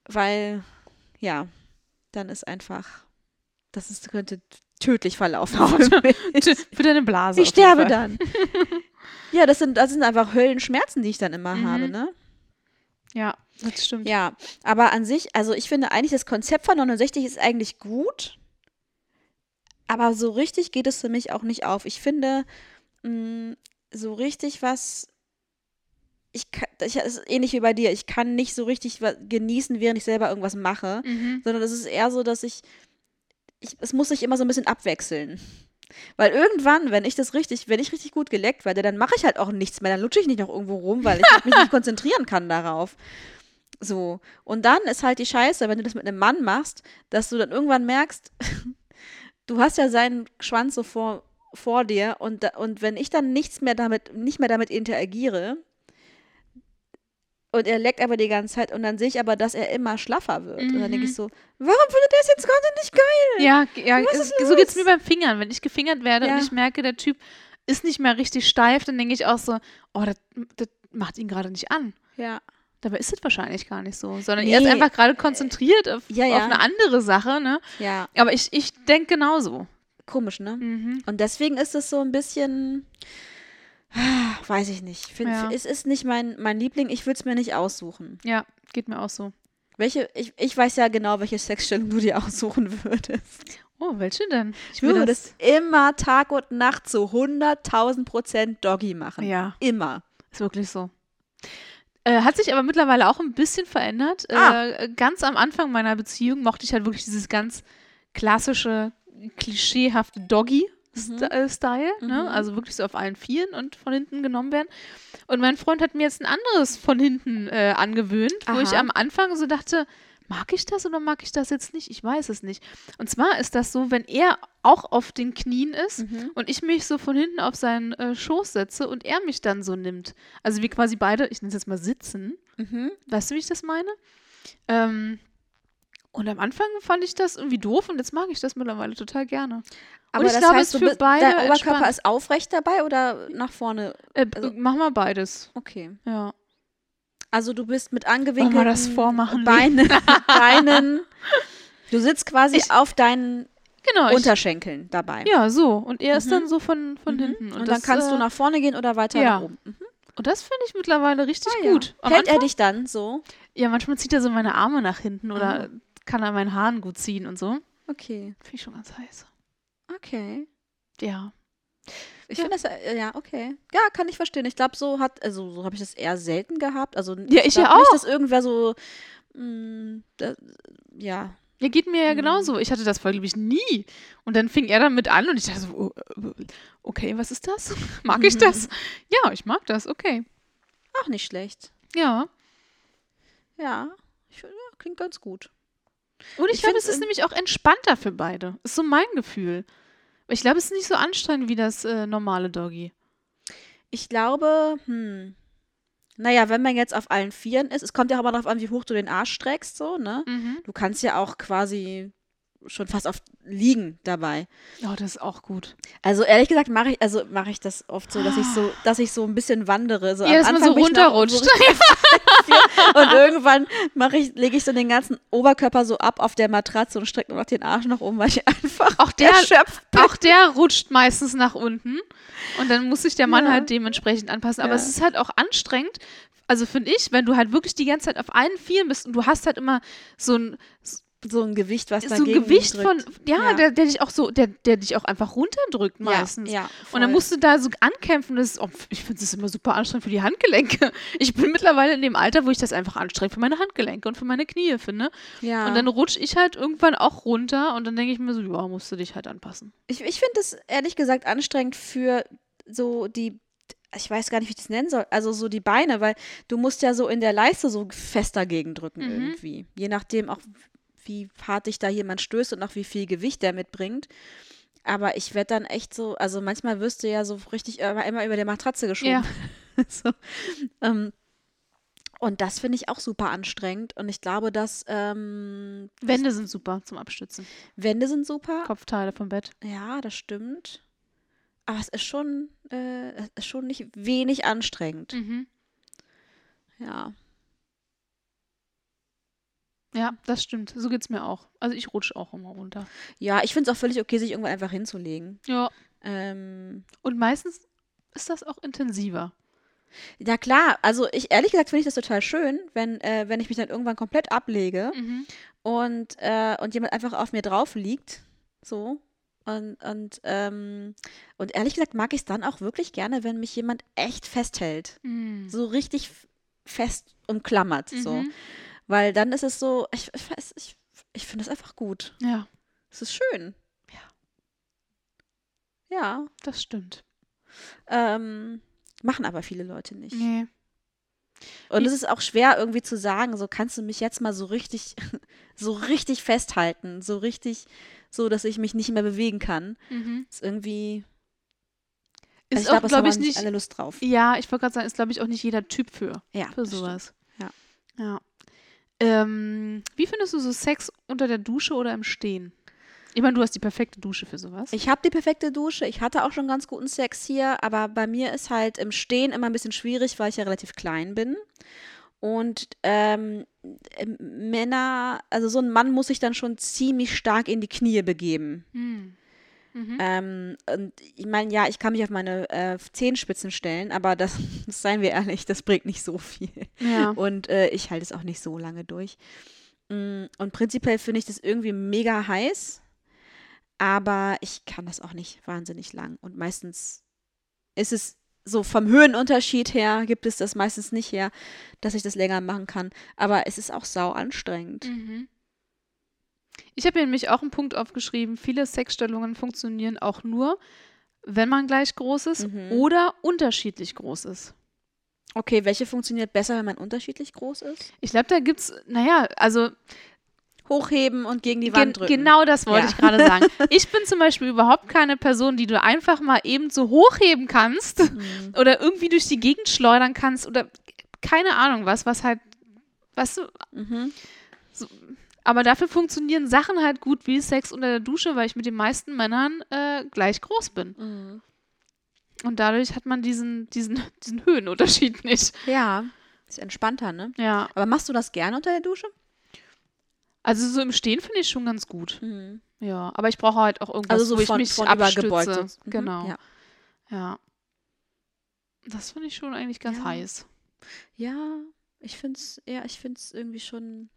weil ja, dann ist einfach, das ist, könnte tödlich verlaufen für Für deine Blase. Ich sterbe dann. ja, das sind, das sind einfach Höllenschmerzen, die ich dann immer Mhm. habe, ne? Ja, das stimmt. Ja, aber an sich, also ich finde eigentlich, das Konzept von 69 ist eigentlich gut, aber so richtig geht es für mich auch nicht auf. Ich finde, mh, so richtig was, ich kann, ich, es ist ähnlich wie bei dir, ich kann nicht so richtig genießen, während ich selber irgendwas mache, Mhm. sondern es ist eher so, dass ich, ich, es muss sich immer so ein bisschen abwechseln. Weil irgendwann, wenn ich das richtig, wenn ich richtig gut geleckt werde, dann mache ich halt auch nichts mehr. Dann lutsche ich nicht noch irgendwo rum, weil ich halt mich nicht konzentrieren kann darauf. So. Und dann ist halt die Scheiße, wenn du das mit einem Mann machst, dass du dann irgendwann merkst, du hast ja seinen Schwanz so vor, vor dir und, und wenn ich dann nichts mehr damit, nicht mehr damit interagiere, und er leckt aber die ganze Zeit und dann sehe ich aber, dass er immer schlaffer wird. Und dann denke ich Mhm. so, warum findet er es jetzt gerade nicht geil? Ja, ja Was es, ist so geht es los? mir beim Fingern. Wenn ich gefingert werde Ja. und ich merke, der Typ ist nicht mehr richtig steif, dann denke ich auch so, oh, das, das macht ihn gerade nicht an. Ja. Dabei ist es wahrscheinlich gar nicht so, sondern er ist Nee. einfach gerade konzentriert auf, Ja, ja. auf eine andere Sache, ne? Ja, Aber ich, ich denke genauso. komisch, ne? Mhm. Und deswegen ist es so ein bisschen, weiß ich nicht. Find, Ja. Es ist nicht mein, mein Liebling, ich würde es mir nicht aussuchen. Ja, geht mir auch so. Welche, ich, ich weiß ja genau, welche Sexstellung du dir aussuchen würdest. Oh, welche denn? Ich will würdest immer Tag und Nacht zu 100.000 Prozent Doggy machen. Ja, Immer. ist wirklich so. Äh, hat sich aber mittlerweile auch ein bisschen verändert. Ah. Äh, ganz am Anfang meiner Beziehung mochte ich halt wirklich dieses ganz klassische, klischeehafte Doggy-Style. Ne? Mhm. Also wirklich so auf allen Vieren und von hinten genommen werden. Und mein Freund hat mir jetzt ein anderes von hinten äh, angewöhnt, wo ich Aha. am Anfang so dachte, mag ich das oder mag ich das jetzt nicht? Ich weiß es nicht. Und zwar ist das so, wenn er auch auf den Knien ist Mhm. und ich mich so von hinten auf seinen äh, Schoß setze und er mich dann so nimmt. Also wir quasi beide, ich nenne es jetzt mal sitzen. Mhm. Weißt du, wie ich das meine? Ähm, und am Anfang fand ich das irgendwie doof und jetzt mag ich das mittlerweile total gerne. Aber ich das glaube, heißt, es du für bist, beide dein Oberkörper entspannt. ist aufrecht dabei oder nach vorne? Äh, also- mach mal beides. Okay. Ja. Also du bist mit angewinkelten das vormachen, Beinen, Beinen. Du sitzt quasi Ich- auf deinen Genau. Ich, Unterschenkeln dabei. ja, so. Und er ist Mhm. dann so von, von Mhm. hinten. Und, dann das, kannst du äh, nach vorne gehen oder weiter ja. nach oben. Mhm. Und das finde ich mittlerweile richtig Ah, ja. gut. Am Hält er dich dann so? ja, manchmal zieht er so meine Arme nach hinten oder Mhm. Kann an meinen Haaren gut ziehen und so. Okay. Finde ich schon ganz heiß. Okay. Ja. Ich Ja. finde das, äh, ja, okay. Ja, kann ich verstehen. Ich glaube, so hat, also so habe ich das eher selten gehabt. Also Ja, ich ja nicht, auch. dass irgendwer so, mh, da, ja. Ja, geht mir ja Mhm. genauso. Ich hatte das vorher, glaube ich, nie. Und dann fing er damit an und ich dachte so, oh, äh, okay, was ist das? Mag ich das? Ja, ich mag das, okay. Auch nicht schlecht. Ja. Ja. Ich, ja klingt ganz gut. Und ich, Ich glaube, es ist nämlich auch entspannter für beide. Ist so mein Gefühl. Ich glaube, es ist nicht so anstrengend wie das äh, normale Doggy. Ich glaube, hm. Naja, wenn man jetzt auf allen Vieren ist, es kommt ja auch immer darauf an, wie hoch du den Arsch streckst, so, ne? Mhm. Du kannst ja auch quasi schon fast auf liegen dabei. Ja, das ist auch gut. Also ehrlich gesagt mache ich, also mache ich das oft so, dass ich so, dass ich so ein bisschen wandere. So Ja, dass man so runterrutscht. So und irgendwann mache ich, lege ich so den ganzen Oberkörper so ab auf der Matratze und strecke noch den Arsch nach oben, weil ich einfach Auch der, erschöpft bin. auch der rutscht meistens nach unten. Und dann muss sich der Mann Ja. halt dementsprechend anpassen. Aber Ja. es ist halt auch anstrengend. Also finde ich, wenn du halt wirklich die ganze Zeit auf allen Vieren bist und du hast halt immer so ein, so ein Gewicht, was so ein dagegen Gewicht drückt. von, ja, Ja. Der, der dich auch so, der, der dich auch einfach runterdrückt Ja, meistens. Ja, Und dann musst du da so ankämpfen. Das ist, oh, ich finde das immer super anstrengend für die Handgelenke. Ich bin mittlerweile in dem Alter, wo ich das einfach anstrengend für meine Handgelenke und für meine Knie finde. ja. Und dann rutsche ich halt irgendwann auch runter und dann denke ich mir so, ja, musst du dich halt anpassen. Ich, ich finde das ehrlich gesagt anstrengend für so die, ich weiß gar nicht, wie ich das nennen soll, also so die Beine, weil du musst ja so in der Leiste so fest dagegen drücken Mhm. irgendwie. Je nachdem auch, wie hart dich da jemand stößt und auch wie viel Gewicht der mitbringt. Aber ich werde dann echt so, also manchmal wirst du ja so richtig immer, über der Matratze geschoben. Ja. so, ähm, und das finde ich auch super anstrengend. Und ich glaube, dass ähm, Wände sind super zum Abstützen. Wände sind super. Kopfteile vom Bett. Ja, das stimmt. Aber es ist schon, äh, es ist schon nicht wenig anstrengend. Mhm. Ja. Ja, das stimmt. So geht's mir auch. Also ich rutsche auch immer runter. Ja, ich finde es auch völlig okay, sich irgendwann einfach hinzulegen. Ja. Ähm, Und meistens ist das auch intensiver. na klar, also ich ehrlich gesagt finde ich das total schön, wenn, äh, wenn ich mich dann irgendwann komplett ablege Mhm. und, äh, und jemand einfach auf mir drauf liegt. So. Und, und, ähm, und ehrlich gesagt mag ich es dann auch wirklich gerne, wenn mich jemand echt festhält. Mhm. So richtig fest umklammert. So. Weil dann ist es so, ich, ich weiß, ich, ich finde es einfach gut. Ja, Es ist schön. Ja. Ja. das stimmt. Ähm, machen aber viele Leute nicht. Nee. Und es ist auch schwer irgendwie zu sagen, so kannst du mich jetzt mal so richtig, so richtig festhalten, so richtig, so dass ich mich nicht mehr bewegen kann. Mhm. Ist irgendwie, Ist also ich auch, glaube, ich, nicht alle Lust drauf. Ja, ich wollte gerade sagen, ist, glaube ich, auch nicht jeder Typ für, Ja, für sowas. Ja. Ja. Ähm, wie findest du so Sex unter der Dusche oder im Stehen? Ich meine, du hast die perfekte Dusche für sowas. Ich habe die perfekte Dusche. Ich hatte auch schon ganz guten Sex hier, aber bei mir ist halt im Stehen immer ein bisschen schwierig, weil ich ja relativ klein bin. Und ähm, Männer, also so ein Mann muss sich dann schon ziemlich stark in die Knie begeben. Hm. Mhm. Ähm, und ich meine, ja, ich kann mich auf meine äh, Zehenspitzen stellen, aber das, seien wir ehrlich, das bringt nicht so viel. Ja. Und äh, ich halte es auch nicht so lange durch. Mm, Und prinzipiell finde ich das irgendwie mega heiß, aber ich kann das auch nicht wahnsinnig lang. Und meistens ist es so vom Höhenunterschied her, gibt es das meistens nicht her, dass ich das länger machen kann. Aber es ist auch sau anstrengend. Mhm. Ich habe mir nämlich auch einen Punkt aufgeschrieben, viele Sexstellungen funktionieren auch nur, wenn man gleich groß ist Mhm. oder unterschiedlich groß ist. Okay, welche funktioniert besser, wenn man unterschiedlich groß ist? Ich glaube, da gibt's, naja, also Hochheben und gegen die gen Wand drücken. genau das wollte Ja. ich gerade sagen. Ich bin zum Beispiel überhaupt keine Person, die du einfach mal eben so hochheben kannst Mhm. oder irgendwie durch die Gegend schleudern kannst oder keine Ahnung was, was halt, weißt du, Mhm. Aber dafür funktionieren Sachen halt gut wie Sex unter der Dusche, weil ich mit den meisten Männern äh, gleich groß bin. Mhm. Und dadurch hat man diesen, diesen, diesen Höhenunterschied nicht. Ja, ist entspannter, ne? Ja. Aber machst du das gerne unter der Dusche? Also so im Stehen finde ich schon ganz gut. Mhm. Ja. Aber ich brauche halt auch irgendwas, Also so wo ich von, mich von abstütze. Mhm. Genau. Ja. Ja. Das finde ich schon eigentlich ganz Ja. heiß. ja, ich finde es, ja, ich finde es irgendwie schon,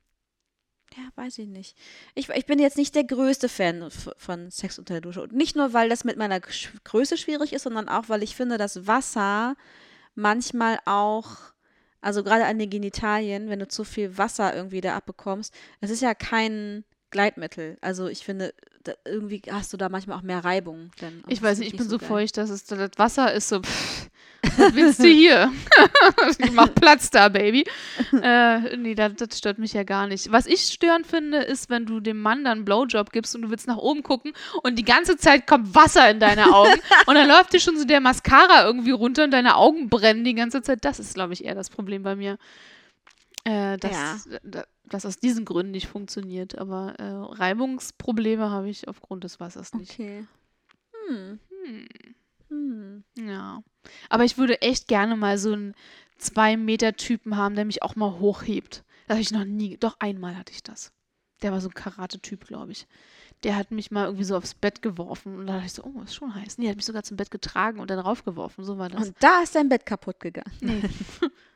ja, weiß ich nicht. Ich, ich bin jetzt nicht der größte Fan von Sex unter der Dusche. Und nicht nur, weil das mit meiner Größe schwierig ist, sondern auch, weil ich finde, dass Wasser manchmal auch, also gerade an den Genitalien, wenn du zu viel Wasser irgendwie da abbekommst, es ist ja kein Gleitmittel. Also ich finde, da, irgendwie hast du da manchmal auch mehr Reibung. Und Ich das weiß nicht, ich bin so geil. feucht, dass es das Wasser ist so. Pff, was willst du hier? ich mach Platz da, Baby. äh, nee, das, das stört mich ja gar nicht. Was ich störend finde, ist, wenn du dem Mann dann einen Blowjob gibst und du willst nach oben gucken und die ganze Zeit kommt Wasser in deine Augen und dann läuft dir schon so der Mascara irgendwie runter und deine Augen brennen die ganze Zeit. Das ist, glaube ich, eher das Problem bei mir. Äh, dass, Ja. Dass aus diesen Gründen nicht funktioniert. Aber äh, Reibungsprobleme habe ich aufgrund des Wassers nicht. Okay. Hm. Hm. Hm. Ja. Aber ich würde echt gerne mal so einen zwei Meter Typen haben, der mich auch mal hochhebt. Das habe ich noch nie. Doch einmal hatte ich das. Der war so ein Karate-Typ, glaube ich. Der hat mich mal irgendwie so aufs Bett geworfen und da dachte ich so, oh, ist schon heiß. Nee, er hat mich sogar zum Bett getragen und dann raufgeworfen. So war das. Und da ist dein Bett kaputt gegangen. nee.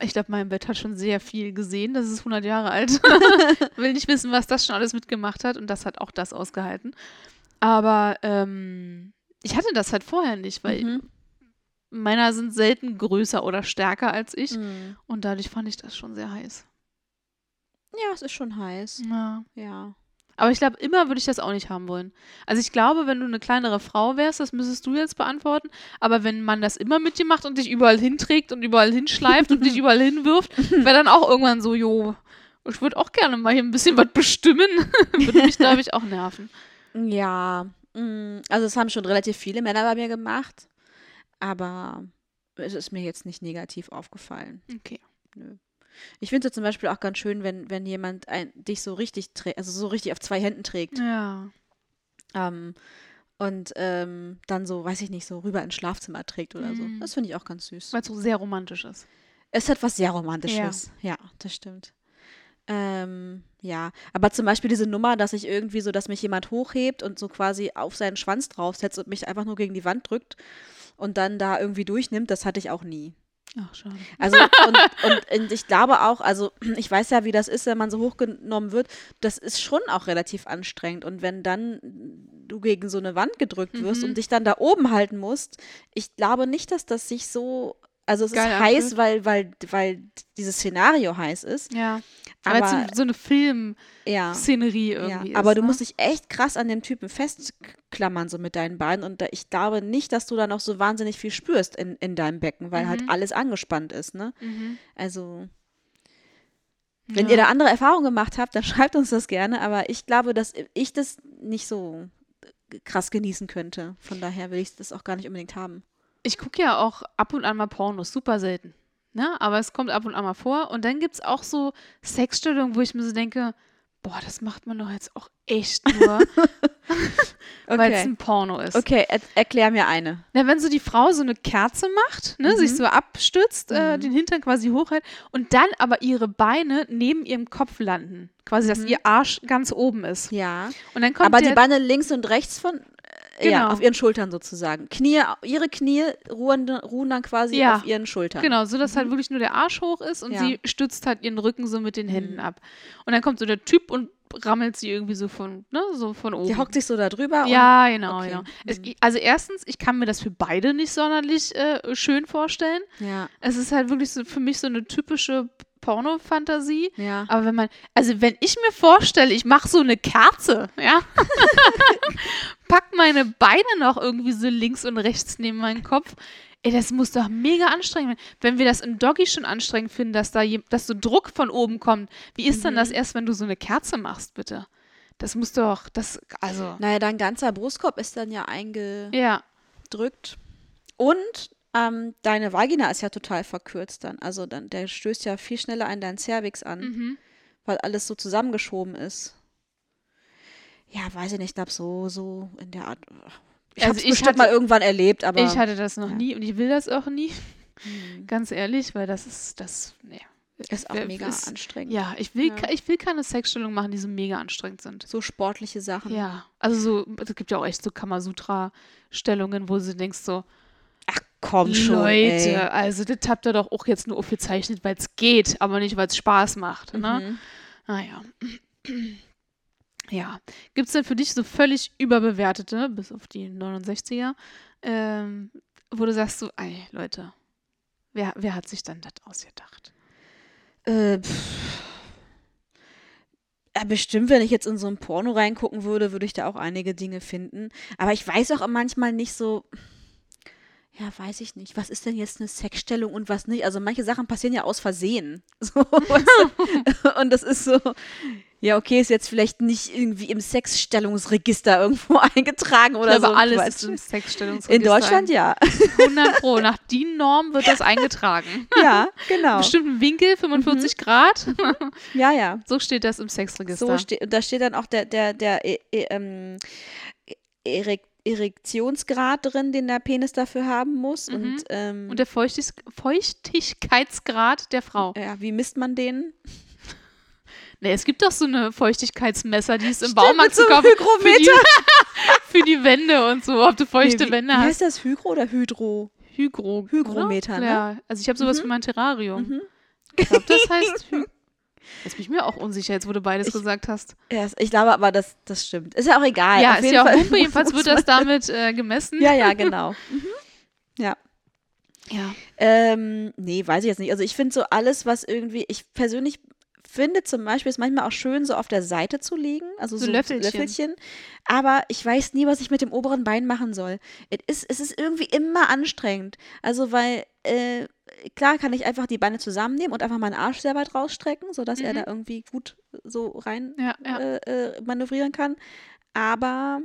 Ich glaube, mein Bett hat schon sehr viel gesehen. Das ist 100 Jahre alt. Will nicht wissen, was das schon alles mitgemacht hat. Und das hat auch das ausgehalten. Aber ähm, ich hatte das halt vorher nicht, weil Mhm. Männer sind selten größer oder stärker als ich. Mhm. Und dadurch fand ich das schon sehr heiß. Ja, es ist schon heiß. Ja. Ja. Aber ich glaube, immer würde ich das auch nicht haben wollen. Also ich glaube, wenn du eine kleinere Frau wärst, das müsstest du jetzt beantworten. Aber wenn man das immer mit dir macht und dich überall hinträgt und überall hinschleift und dich überall hinwirft, wäre dann auch irgendwann so, jo, ich würde auch gerne mal hier ein bisschen was bestimmen. würde mich, glaube ich, auch nerven. Ja. mm, Also es haben schon relativ viele Männer bei mir gemacht. Aber es ist mir jetzt nicht negativ aufgefallen. Okay. Nö. Ich finde es zum Beispiel auch ganz schön, wenn, wenn jemand ein, dich so richtig trägt, also so richtig auf zwei Händen trägt. Ja. Ähm, und ähm, dann so, weiß ich nicht, so rüber ins Schlafzimmer trägt oder so. Mhm. Das finde ich auch ganz süß. Weil es so sehr romantisch ist. Es hat was sehr Romantisches. Ja, das stimmt. Ähm, ja, aber zum Beispiel diese Nummer, dass ich irgendwie so, dass mich jemand hochhebt und so quasi auf seinen Schwanz draufsetzt und mich einfach nur gegen die Wand drückt und dann da irgendwie durchnimmt, das hatte ich auch nie. Ach, schade. Also, und, und, und ich glaube auch, also ich weiß ja, wie das ist, wenn man so hochgenommen wird, das ist schon auch relativ anstrengend. Und wenn dann du gegen so eine Wand gedrückt wirst Mhm. und dich dann da oben halten musst, ich glaube nicht, dass das sich so, also es Geil ist heiß, anfühlt. weil, weil, weil dieses Szenario heiß ist. Ja. Aber Aber so, so eine Film-Szenerie ja, irgendwie ja. aber ist, du ne? musst dich echt krass an dem Typen festklammern, so mit deinen Beinen. Und da, ich glaube nicht, dass du da noch so wahnsinnig viel spürst in, in deinem Becken, weil halt Mhm. alles angespannt ist, ne? Mhm. Also. Wenn Ja. ihr da andere Erfahrungen gemacht habt, dann schreibt uns das gerne. Aber ich glaube, dass ich das nicht so krass genießen könnte. Von daher will ich das auch gar nicht unbedingt haben. Ich gucke ja auch ab und an mal Pornos, super selten. Ne? Aber es kommt ab und an mal vor. Und dann gibt es auch so Sexstellungen, wo ich mir so denke, boah, das macht man doch jetzt auch echt nur, weil es Okay. ein Porno ist. Okay, er erklär mir eine. Na, wenn so die Frau so eine Kerze macht, ne, sich Mhm. so abstützt, äh, Mhm. den Hintern quasi hochhält und dann aber ihre Beine neben ihrem Kopf landen. Quasi, dass Mhm. ihr Arsch ganz oben ist. Ja. Und dann kommt Aber die Beine links und rechts von. Äh, Ja, Genau. auf ihren Schultern sozusagen. Knie, ihre Knie ruhen, ruhen dann quasi Ja. auf ihren Schultern. Genau, so dass halt wirklich nur der Arsch hoch ist und Mhm. Ja. sie stützt halt ihren Rücken so mit den Händen Mhm. ab. Und dann kommt so der Typ und rammelt sie irgendwie so von, ne, so von oben. Die hockt sich so da drüber. ja, genau, okay. genau. Es, Mhm. also erstens, ich kann mir das für beide nicht sonderlich äh, schön vorstellen. Ja, Es ist halt wirklich so für mich so eine typische Porno-Fantasie. ja. Aber wenn man, also wenn ich mir vorstelle, ich mache so eine Kerze, ja, pack meine Beine noch irgendwie so links und rechts neben meinen Kopf, ey, das muss doch mega anstrengend sein. Wenn wir das im Doggy schon anstrengend finden, dass da je, dass so Druck von oben kommt, wie ist denn das Mhm. erst, wenn du so eine Kerze machst, bitte? Das muss doch, das, also, Naja, dein ganzer Brustkorb ist dann ja eingedrückt. ja, Und ähm, deine Vagina ist ja total verkürzt dann. Also dann, der stößt ja viel schneller an deinen Cervix an, mhm. weil alles so zusammengeschoben ist. Ja, weiß ich nicht, ich glaube so, so in der Art. Ich Also habe bestimmt hatte- mal irgendwann erlebt, aber. ich hatte das noch ja. nie und ich will das auch nie, Hm, ganz ehrlich, weil das ist, das, nee. ist auch mega ist- anstrengend. Ja, ich will, Ja. ich will keine Sexstellung machen, die so mega anstrengend sind. So sportliche Sachen. Ja, also so, es gibt ja auch echt so Kamasutra-Stellungen, wo du denkst so, Komm schon. Leute, ey. also das habt ihr doch auch jetzt nur aufgezeichnet, weil es geht, aber nicht, weil es Spaß macht. Ne? Mhm. Naja. Ja. Gibt es denn für dich so völlig überbewertete, bis auf die 69er, ähm, wo du sagst so, ey, Leute, wer, wer hat sich dann das ausgedacht? Äh, pff. Ja, bestimmt, wenn ich jetzt in so ein Porno reingucken würde, würde ich da auch einige Dinge finden. Aber ich weiß auch manchmal nicht so. Ja, weiß ich nicht. Was ist denn jetzt eine Sexstellung und was nicht? Also manche Sachen passieren ja aus Versehen. So, weißt du? und das ist so. Ja, okay, ist jetzt vielleicht nicht irgendwie im Sexstellungsregister irgendwo eingetragen oder ich glaube, so. alles Quatsch. ist im Sexstellungsregister. in Deutschland ja. 100 Pro. Nach DIN-Norm wird das eingetragen. ja, genau. Bestimmten Winkel, 45 Grad. Ja, ja. So steht das im Sexregister. So steht, da steht dann auch der, der, der e, e, ähm, Erek Erektionsgrad drin, den der Penis dafür haben muss. Mhm. Und, ähm, Und der Feuchtig Feuchtigkeitsgrad der Frau. ja, wie misst man den? Nee, es gibt doch so eine Feuchtigkeitsmesser, die ist im Stimmt, Baumarkt so kaufen. Für die, für die Wände und so, ob du feuchte Nee, wie, Wände wie hast. heißt das? Hygro oder Hydro? Hygro. Hygrometer, oder? ne? Ja, also ich habe sowas Mhm. für mein Terrarium. Mhm. Ich glaube, das heißt Hü Jetzt bin ich mir auch unsicher, jetzt wo du beides Ich- gesagt hast. Ja, ich glaube aber, das, das stimmt. Ist ja auch egal. Ja, Auf ist jeden ja auch Humpe, jedenfalls wird das damit äh, gemessen. Ja, ja, genau. Ja. ja. Ähm, nee, weiß ich jetzt nicht. Also ich finde so alles, was irgendwie, ich persönlich finde zum Beispiel es manchmal auch schön, so auf der Seite zu liegen, also So so, Löffelchen. Löffelchen. Aber ich weiß nie, was ich mit dem oberen Bein machen soll. Es ist, es ist irgendwie immer anstrengend. Also weil, äh, klar kann ich einfach die Beine zusammennehmen und einfach meinen Arsch sehr weit rausstrecken, sodass er Mhm. da irgendwie gut so rein Ja, ja. äh, äh, manövrieren kann. Aber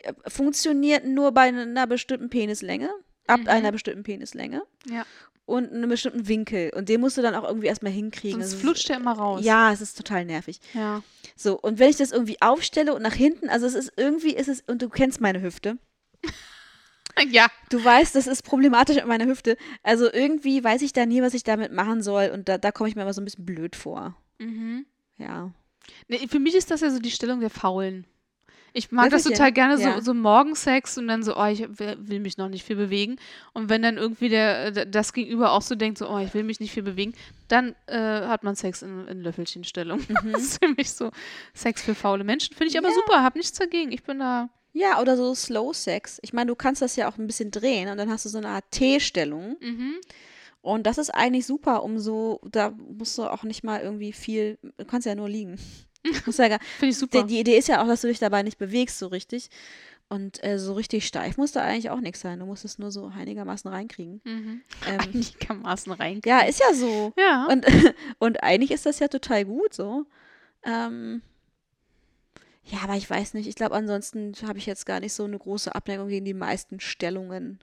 äh, funktioniert nur bei einer bestimmten Penislänge, ab Mhm. einer bestimmten Penislänge ja. Und einem bestimmten Winkel. Und den musst du dann auch irgendwie erstmal hinkriegen. Sonst Das ist- flutscht der immer raus. Ja, es ist total nervig. Ja. So, und wenn ich das irgendwie aufstelle und nach hinten, also es ist irgendwie, ist es, und du kennst meine Hüfte. Ja. Du weißt, das ist problematisch mit meiner Hüfte. Also irgendwie weiß ich da nie, was ich damit machen soll. Und da, da komme ich mir immer so ein bisschen blöd vor. Mhm. Ja. Nee, für mich ist das ja so die Stellung der Faulen. Ich mag das total gerne, so, ja. so Morgensex und dann so, oh, ich will mich noch nicht viel bewegen. Und wenn dann irgendwie der, der- das Gegenüber auch so denkt, so, oh, ich will mich nicht viel bewegen, dann äh, hat man Sex in, in Löffelchenstellung. Das ist für mich so Sex für faule Menschen. Finde ich aber Ja. super, hab nichts dagegen. Ich bin da. Ja, oder so Slow Sex. Ich meine, du kannst das ja auch ein bisschen drehen und dann hast du so eine Art T-Stellung. Mhm. Und das ist eigentlich super, um so, da musst du auch nicht mal irgendwie viel, du kannst ja nur liegen. Ja Finde ich super. die, die Idee ist ja auch, dass du dich dabei nicht bewegst so richtig. Und äh, so richtig steif muss da eigentlich auch nichts sein. Du musst es nur so einigermaßen reinkriegen. mhm. Ähm, Einigermaßen rein. ja, ist ja so. Ja. Und, und eigentlich ist das ja total gut so. Ähm, ja, aber ich weiß nicht. Ich glaube, ansonsten habe ich jetzt gar nicht so eine große Abneigung gegen die meisten Stellungen.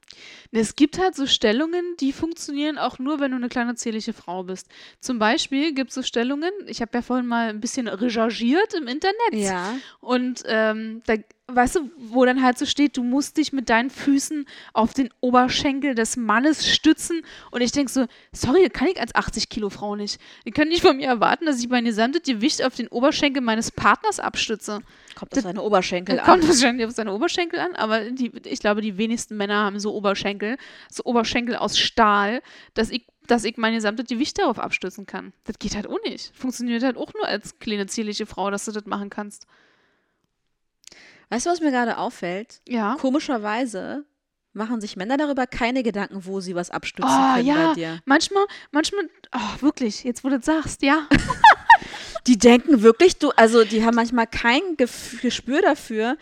Es gibt halt so Stellungen, die funktionieren auch nur, wenn du eine kleine zierliche Frau bist. Zum Beispiel gibt es so Stellungen, ich habe ja vorhin mal ein bisschen recherchiert im Internet. Ja. Und ähm, da, weißt du, wo dann halt so steht, du musst dich mit deinen Füßen auf den Oberschenkel des Mannes stützen. Und ich denke so, sorry, kann ich als 80 Kilo Frau nicht. Ihr könnt nicht von mir erwarten, dass ich mein gesamtes Gewicht auf den Oberschenkel meines Partners abstütze. Kommt auf seine Oberschenkel Da kommt an. wahrscheinlich auf seine Oberschenkel an, aber die, ich glaube, die wenigsten Männer haben so Oberschenkel, so Oberschenkel aus Stahl, dass ich, dass ich mein gesamtes Gewicht darauf abstützen kann. Das geht halt auch nicht. Funktioniert halt auch nur als kleine zierliche Frau, dass du das machen kannst. Weißt du, was mir gerade auffällt? Ja. Komischerweise machen sich Männer darüber keine Gedanken, wo sie was abstützen Oh, können ja. bei dir. Manchmal, manchmal, oh, wirklich, jetzt wo du das sagst, ja. Die denken wirklich, du, also die haben manchmal kein Gespür dafür,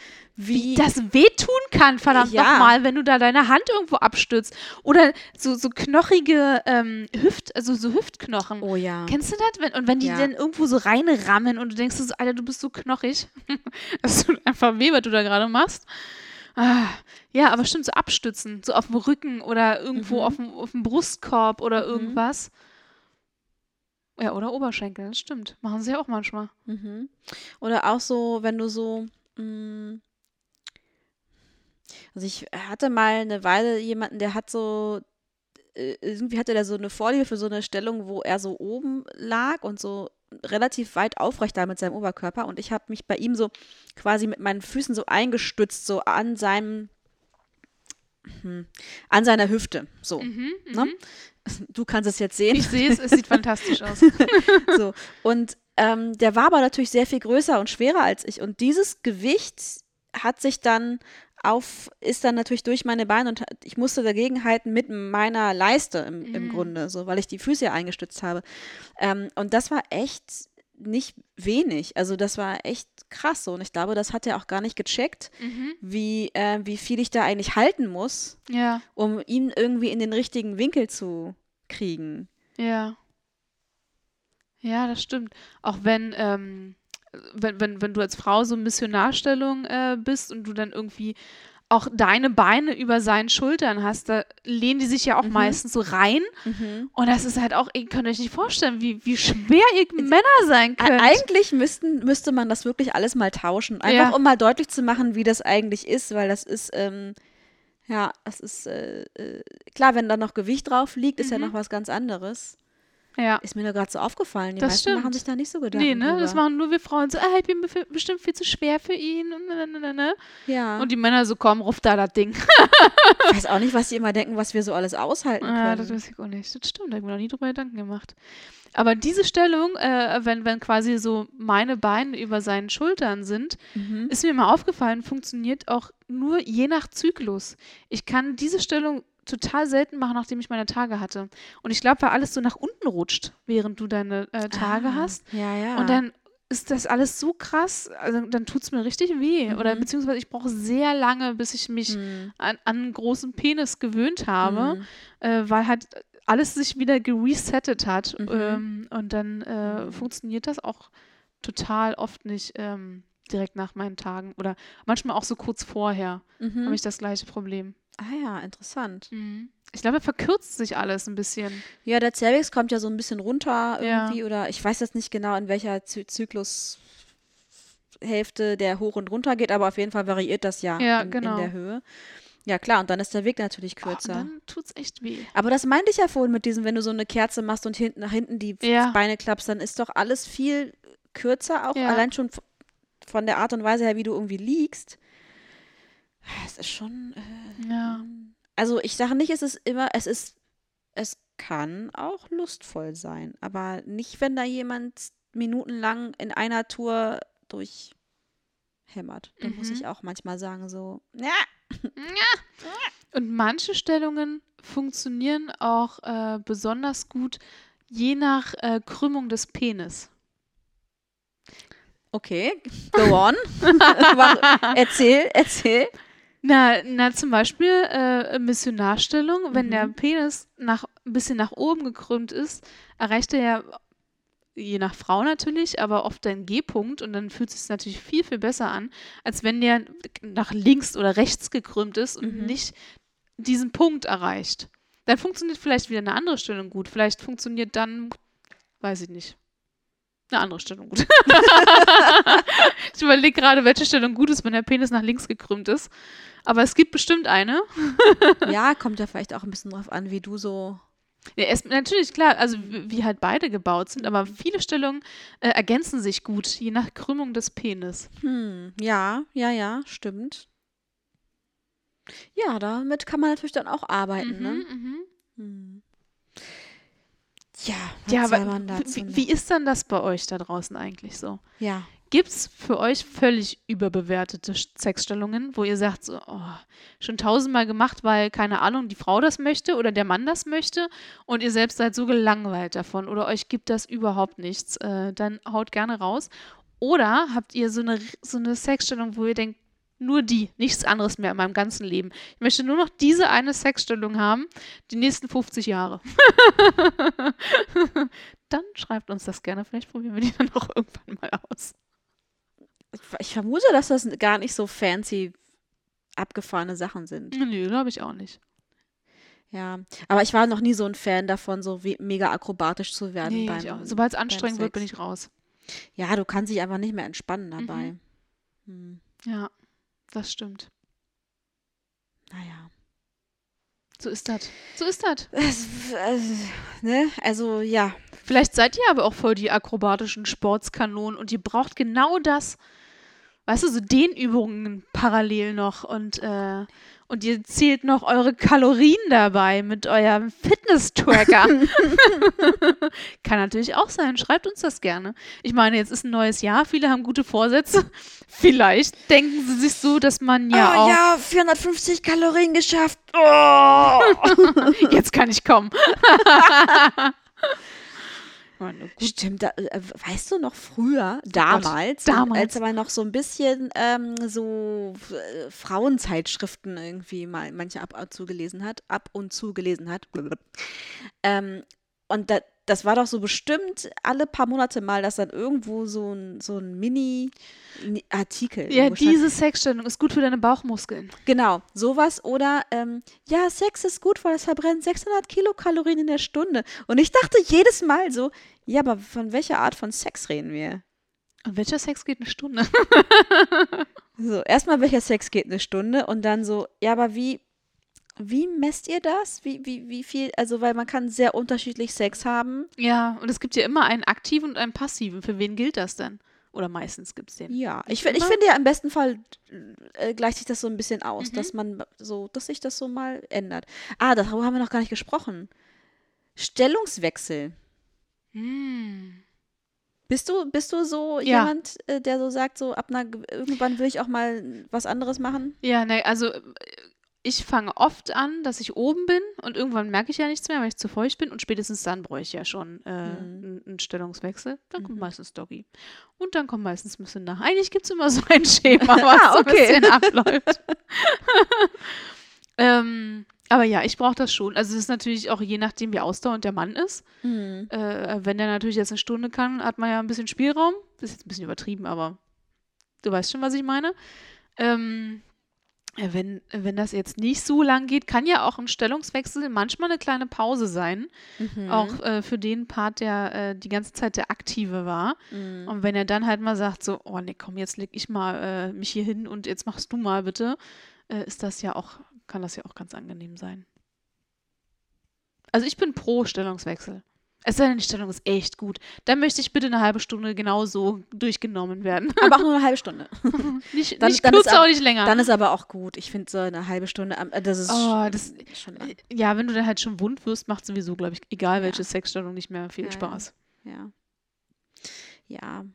wie. das wehtun kann, verdammt Ja. nochmal, wenn du da deine Hand irgendwo abstützt. Oder so, so knochige ähm, Hüft, also so Hüftknochen. oh ja. Kennst du das? Wenn, und wenn die Ja. dann irgendwo so reinrammen und du denkst so, Alter, du bist so knochig. das tut einfach weh, was du da gerade machst. Ah, ja, aber stimmt, so abstützen, so auf dem Rücken oder irgendwo Mhm. auf, dem, auf dem Brustkorb oder Mhm. irgendwas. Ja, oder Oberschenkel, das stimmt. Machen sie ja auch manchmal. Mhm. Oder auch so, wenn du so. Mh, also ich hatte mal eine Weile jemanden, der hat so. äh, Irgendwie hatte der so eine Vorliebe für so eine Stellung, wo er so oben lag und so relativ weit aufrecht da mit seinem Oberkörper. Und ich habe mich bei ihm so quasi mit meinen Füßen so eingestützt, so an seinem. hm, An seiner Hüfte. So. Mhm, Ne? mhm. Du kannst es jetzt sehen. Ich sehe es, es sieht fantastisch aus. So. Und ähm, der war aber natürlich sehr viel größer und schwerer als ich. Und dieses Gewicht hat sich dann auf, ist dann natürlich durch meine Beine und ich musste dagegen halten mit meiner Leiste im, im Mhm. Grunde, so, weil ich die Füße ja eingestützt habe. Ähm, und das war echt nicht wenig. Also das war echt krass so. Und ich glaube, das hat er auch gar nicht gecheckt, Mhm. wie, äh, wie viel ich da eigentlich halten muss, Ja, um ihn irgendwie in den richtigen Winkel zu kriegen. ja. Ja, das stimmt. Auch wenn, ähm, wenn, wenn, wenn du als Frau so in Missionarstellung äh, bist und du dann irgendwie auch deine Beine über seinen Schultern hast, da lehnen die sich ja auch Mhm. meistens so rein. Mhm. Und das ist halt auch, ihr könnt euch nicht vorstellen, wie, wie schwer ihr Männer sein könnt. Eigentlich müssten, müsste man das wirklich alles mal tauschen. Einfach Ja. um mal deutlich zu machen, wie das eigentlich ist, weil das ist, ähm, ja, das ist, äh, äh, klar, wenn da noch Gewicht drauf liegt, ist ja Mhm. noch was ganz anderes. Ja. Ist mir nur gerade so aufgefallen. Die Das meisten machen stimmt. sich da nicht so Gedanken Nee, ne? Das drüber. machen nur wir Frauen so, ah, ich bin bestimmt viel zu schwer für ihn. Und, ne, ne, ne. Ja. und die Männer so, komm, ruf da das Ding. ich weiß auch nicht, was die immer denken, was wir so alles aushalten können. Ja, das weiß ich auch nicht. Das stimmt, da habe ich mir noch nie drüber Gedanken gemacht. Aber diese Stellung, äh, wenn, wenn quasi so meine Beine über seinen Schultern sind, mhm. ist mir mal aufgefallen, funktioniert auch nur je nach Zyklus. Ich kann diese Stellung total selten machen, nachdem ich meine Tage hatte. Und ich glaube, weil alles so nach unten rutscht, während du deine äh, Tage Ah, hast. Ja, ja. Und dann ist das alles so krass, also dann tut es mir richtig weh. Oder Mhm. beziehungsweise ich brauche sehr lange, bis ich mich Hm. an, an einen großen Penis gewöhnt habe, Mhm. äh, weil halt alles sich wieder geresettet hat. Mhm. Ähm, und dann äh, Mhm. funktioniert das auch total oft nicht ähm, direkt nach meinen Tagen. Oder manchmal auch so kurz vorher Mhm. habe ich das gleiche Problem. Ah ja, interessant. Ich glaube, verkürzt sich alles ein bisschen. Ja, der Cervix kommt ja so ein bisschen runter Ja. irgendwie oder ich weiß jetzt nicht genau, in welcher Zy Zyklushälfte der hoch und runter geht, aber auf jeden Fall variiert das ja, Ja, in, genau. in der Höhe. Ja, klar, und dann ist der Weg natürlich Oh, kürzer. dann tut es echt weh. aber das meinte ich ja vorhin mit diesem, wenn du so eine Kerze machst und hinten nach hinten die Ja. Beine klappst, dann ist doch alles viel kürzer, auch Ja. allein schon von der Art und Weise her, wie du irgendwie liegst. Es ist schon. Äh, Ja. also ich sage nicht, es ist immer, es ist, es kann auch lustvoll sein, aber nicht, wenn da jemand minutenlang in einer Tour durchhämmert. Da muss Mhm. ich auch manchmal sagen, so, ja, Und manche Stellungen funktionieren auch äh, besonders gut, je nach äh, Krümmung des Penis. okay, go on. Erzähl, erzähl. Na, na zum Beispiel äh, Missionarstellung, wenn der Mhm. Penis nach, ein bisschen nach oben gekrümmt ist, erreicht er ja, je nach Frau natürlich, aber oft den G-Punkt und dann fühlt es sich natürlich viel, viel besser an, als wenn der nach links oder rechts gekrümmt ist und Mhm. nicht diesen Punkt erreicht. Dann funktioniert vielleicht wieder eine andere Stellung gut. Vielleicht funktioniert dann, weiß ich nicht, eine andere Stellung gut. ich überlege gerade, welche Stellung gut ist, wenn der Penis nach links gekrümmt ist. Aber es gibt bestimmt eine. Ja, kommt ja vielleicht auch ein bisschen drauf an, wie du so. Ja, erst, natürlich, klar, also wie halt beide gebaut sind, aber viele Stellungen äh, ergänzen sich gut, je nach Krümmung des Penis. Hm, ja, ja, ja, stimmt. Ja, damit kann man natürlich dann auch arbeiten, ne? mhm. Hm. Ja, Ja, aber wie, wie ist dann das bei euch da draußen eigentlich so? Ja. Gibt es für euch völlig überbewertete Sexstellungen, wo ihr sagt, so, oh, schon tausendmal gemacht, weil, keine Ahnung, die Frau das möchte oder der Mann das möchte und ihr selbst seid so gelangweilt davon oder euch gibt das überhaupt nichts, äh, dann haut gerne raus. Oder habt ihr so eine, so eine Sexstellung, wo ihr denkt, nur die, nichts anderes mehr in meinem ganzen Leben. Ich möchte nur noch diese eine Sexstellung haben, die nächsten 50 Jahre. dann schreibt uns das gerne, vielleicht probieren wir die dann auch irgendwann mal aus. Ich vermute, dass das gar nicht so fancy abgefahrene Sachen sind. Nö, glaube ich auch nicht. Ja, aber ich war noch nie so ein Fan davon, so mega akrobatisch zu werden Nee. Sobald es anstrengend wird, bin ich raus. Ja, du kannst dich einfach nicht mehr entspannen dabei. Hm, Ja, das stimmt. naja. So ist das. So ist das. Äh, ne? Also ja. Vielleicht seid ihr aber auch voll die akrobatischen Sportskanonen und ihr braucht genau das. Weißt du, so Dehnübungen parallel noch und, äh, und ihr zählt noch eure Kalorien dabei mit eurem Fitness-Tracker. Kann natürlich auch sein. Schreibt uns das gerne. Ich meine, jetzt ist ein neues Jahr. Viele haben gute Vorsätze. Vielleicht denken sie sich so, dass man ja oh auch. ja, 450 Kalorien geschafft. Oh. Jetzt kann ich kommen. Meine Güte. Stimmt, da, äh, weißt du noch früher, damals, damals. als aber noch so ein bisschen ähm, so äh, Frauenzeitschriften irgendwie mal manche ab und zu gelesen hat, ab und zu gelesen hat. Ähm, und da, das war doch so bestimmt alle paar Monate mal, dass dann irgendwo so ein, so ein Mini-Artikel. Ja, irgendwo stand. diese Sexstellung ist gut für deine Bauchmuskeln. Genau, sowas oder ähm, ja, Sex ist gut, weil es verbrennt 600 Kilokalorien in der Stunde. Und ich dachte jedes Mal so, ja, aber von welcher Art von Sex reden wir? Und welcher Sex geht eine Stunde? So, erstmal welcher Sex geht eine Stunde und dann so, ja, aber wie, Wie messt ihr das? Wie, wie, wie viel? Also, weil man kann sehr unterschiedlich Sex haben. Ja, und es gibt ja immer einen aktiven und einen passiven. Für wen gilt das denn? Oder meistens gibt es den. Ja, ich, ich finde ja im besten Fall äh, gleicht sich das so ein bisschen aus, Mhm. dass man so, dass sich das so mal ändert. Ah, darüber haben wir noch gar nicht gesprochen. Stellungswechsel. Hm. Bist du, bist du so Ja. jemand, äh, der so sagt, so ab einer, ge- irgendwann will ich auch mal was anderes machen? Ja, ne, also ich fange oft an, dass ich oben bin und irgendwann merke ich ja nichts mehr, weil ich zu feucht bin und spätestens dann bräuchte ich ja schon äh, einen einen Stellungswechsel. Dann kommt Mhm. meistens Doggy. Und dann kommt meistens ein bisschen nach. Eigentlich gibt es immer so ein Schema, was Ah, so okay. ein bisschen abläuft. ähm, aber ja, ich brauche das schon. Also es ist natürlich auch je nachdem, wie ausdauernd der Mann ist. Hm. Äh, wenn der natürlich jetzt eine Stunde kann, hat man ja ein bisschen Spielraum. Das ist jetzt ein bisschen übertrieben, aber du weißt schon, was ich meine. Ähm, äh, wenn, wenn das jetzt nicht so lang geht, kann ja auch ein Stellungswechsel manchmal eine kleine Pause sein. Mhm. Auch äh, für den Part, der äh, die ganze Zeit der Aktive war. Mhm. Und wenn er dann halt mal sagt, so, oh nee, komm, jetzt leg ich mal äh, mich hier hin und jetzt machst du mal bitte, äh, ist das ja auch, kann das ja auch ganz angenehm sein. Also ich bin pro Stellungswechsel. Es sei denn, die Stellung ist echt gut. Dann möchte ich bitte eine halbe Stunde genau so durchgenommen werden. Aber auch nur eine halbe Stunde. nicht Dann- nicht dann ist kürzer, ab- auch nicht länger. Dann ist aber auch gut. Ich finde so eine halbe Stunde, das ist oh, das, schon lang. ja, wenn du dann halt schon wund wirst, macht sowieso, glaube ich, egal Ja. welche Sexstellung, nicht mehr viel Ja, ja. Spaß. Ja. Ja.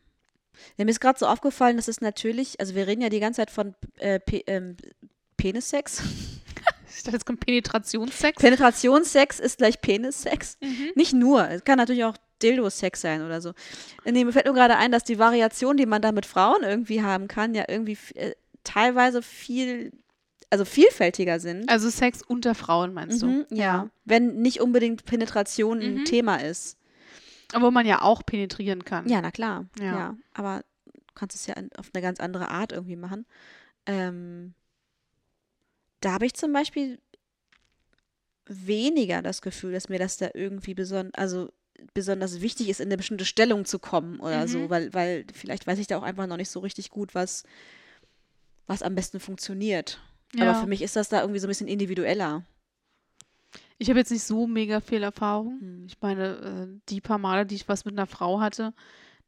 Ja, mir ist gerade so aufgefallen, dass es natürlich, also wir reden ja die ganze Zeit von äh, Pe ähm, Penissex. Ich dachte, jetzt kommt Penetrationssex. Penetrationssex ist gleich Penissex. Mhm. Nicht nur, es kann natürlich auch Dildo-Sex sein oder so. Nee, mir fällt nur gerade ein, dass die Variation, die man da mit Frauen irgendwie haben kann, ja irgendwie äh, teilweise viel, also vielfältiger sind. Also Sex unter Frauen, meinst Mhm, du? ja. Wenn nicht unbedingt Penetration ein Mhm. Thema ist. Wo man ja auch penetrieren kann. Ja, na klar. Ja. Ja. Aber du kannst es ja auf eine ganz andere Art irgendwie machen. Ähm, da habe ich zum Beispiel weniger das Gefühl, dass mir das da irgendwie beson also besonders wichtig ist, in eine bestimmte Stellung zu kommen oder so, Mhm. weil, weil vielleicht weiß ich da auch einfach noch nicht so richtig gut, was, was am besten funktioniert. Ja. Aber für mich ist das da irgendwie so ein bisschen individueller. Ich habe jetzt nicht so mega viel Erfahrung. Hm. Ich meine, äh, die paar Male, die ich was mit einer Frau hatte,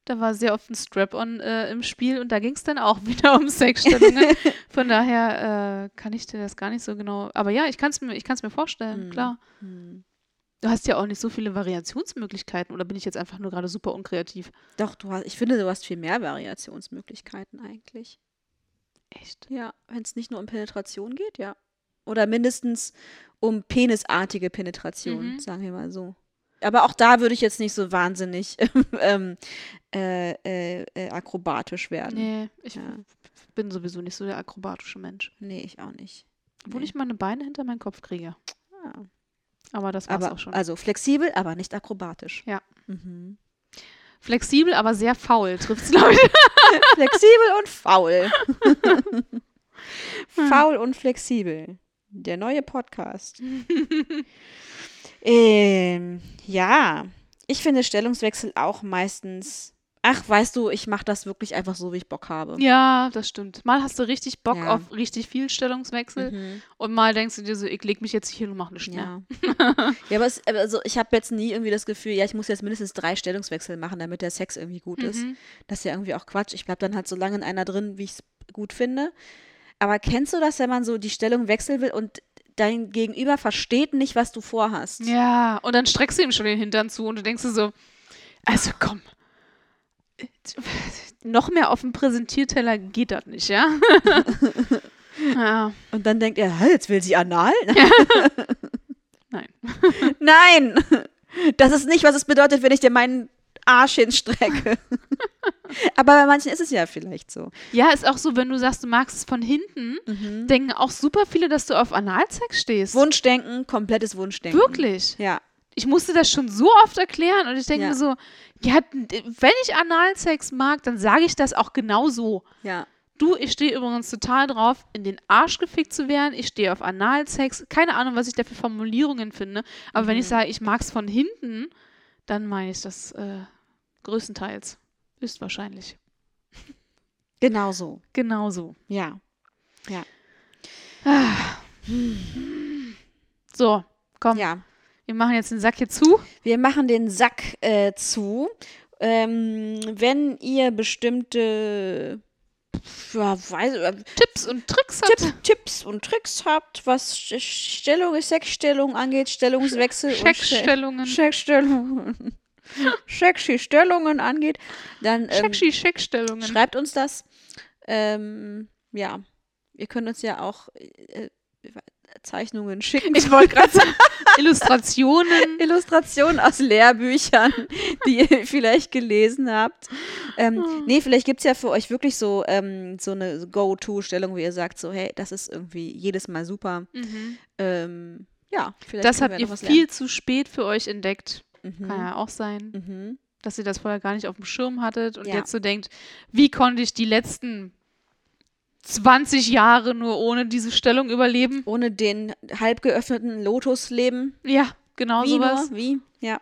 da war sehr oft ein Strap-on äh, im Spiel und da ging es dann auch wieder um Sexstellungen. Von daher äh, kann ich dir das gar nicht so genau. Aber ja, ich kann es mir, ich mir vorstellen, Hm. klar. Hm. Du hast ja auch nicht so viele Variationsmöglichkeiten oder bin ich jetzt einfach nur gerade super unkreativ? Doch, du hast, ich finde, du hast viel mehr Variationsmöglichkeiten eigentlich. Echt? Ja, wenn es nicht nur um Penetration geht, ja. Oder mindestens um penisartige Penetration, Mhm. sagen wir mal so. Aber auch da würde ich jetzt nicht so wahnsinnig ähm, äh, äh, äh, akrobatisch werden. Nee, ich Ja. bin sowieso nicht so der akrobatische Mensch. Nee, ich auch nicht. Obwohl Nee. ich meine Beine hinter meinen Kopf kriege. Ja. Aber das war's Aber auch schon. also flexibel, aber nicht akrobatisch. Ja. Mhm. Flexibel, aber sehr faul trifft es, glaube ich. Flexibel und faul. Faul und flexibel. Der neue Podcast. Ähm, ja, ich finde Stellungswechsel auch meistens. Ach, weißt du, ich mache das wirklich einfach so, wie ich Bock habe. Ja, das stimmt. Mal hast du richtig Bock Ja. auf richtig viel Stellungswechsel Mhm. und mal denkst du dir so, ich leg mich jetzt hier und mach nichts mehr. Ja. ja, aber es, also ich habe jetzt nie irgendwie das Gefühl, ja, ich muss jetzt mindestens drei Stellungswechsel machen, damit der Sex irgendwie gut ist. Mhm. Das ist ja irgendwie auch Quatsch. Ich bleib dann halt so lange in einer drin, wie ich es gut finde. Aber kennst du das, wenn man so die Stellung wechseln will und dein Gegenüber versteht nicht, was du vorhast? Ja, und dann streckst du ihm schon den Hintern zu und du denkst dir so, also komm, noch mehr auf dem Präsentierteller geht das nicht, ja? ja, Und dann denkt er, "Hä, jetzt will sie anal? nein. Nein! Das ist nicht, was es bedeutet, wenn ich dir meinen Arsch hinstrecke. Aber bei manchen ist es ja vielleicht so. Ja, ist auch so, wenn du sagst, du magst es von hinten, denken auch super viele, dass du auf Analsex stehst. Wunschdenken, komplettes Wunschdenken. Wirklich. Ja. Ich musste das schon so oft erklären und ich denke Ja. mir so, ja, wenn ich Analsex mag, dann sage ich das auch genau so. Ja. Du, ich stehe übrigens total drauf, in den Arsch gefickt zu werden. Ich stehe auf Analsex. Keine Ahnung, was ich da für Formulierungen finde. Aber wenn ich Mhm. sage, ich mag es von hinten, dann meine ich das äh, größtenteils. Höchstwahrscheinlich. Genau so. Genau so. Ja. Ah, So, komm, Ja. wir machen jetzt den Sack hier zu. Wir machen den Sack äh, zu. Ähm, wenn ihr bestimmte ja, weiß, äh, Tipps und Tricks hat. Tipp, Tipps und Tricks habt, was St- Stellung, Sexstellung angeht, Stellungswechsel Checkstellungen. Checkstellungen, sexy Stellungen angeht, dann ähm, Sexy schreibt uns das. Ähm, ja, ihr könnt uns ja auch äh, Zeichnungen schicken. Ich wollte gerade sagen, Illustrationen. Illustrationen aus Lehrbüchern, die ihr vielleicht gelesen habt. Ähm, Hm. nee, vielleicht gibt es ja für euch wirklich so, ähm, so eine Go-To-Stellung, wo ihr sagt, so, hey, das ist irgendwie jedes Mal super. Mhm. Ähm, ja, vielleicht Das habt ihr viel zu spät für euch entdeckt. Lernen. Kann ja auch sein, Mhm. Mhm. dass ihr das vorher gar nicht auf dem Schirm hattet und Ja. jetzt so denkt, wie konnte ich die letzten 20 Jahre nur ohne diese Stellung überleben? Ohne den halb geöffneten Lotus leben. Ja, genau Wie sowas. nur? Wie? Ja.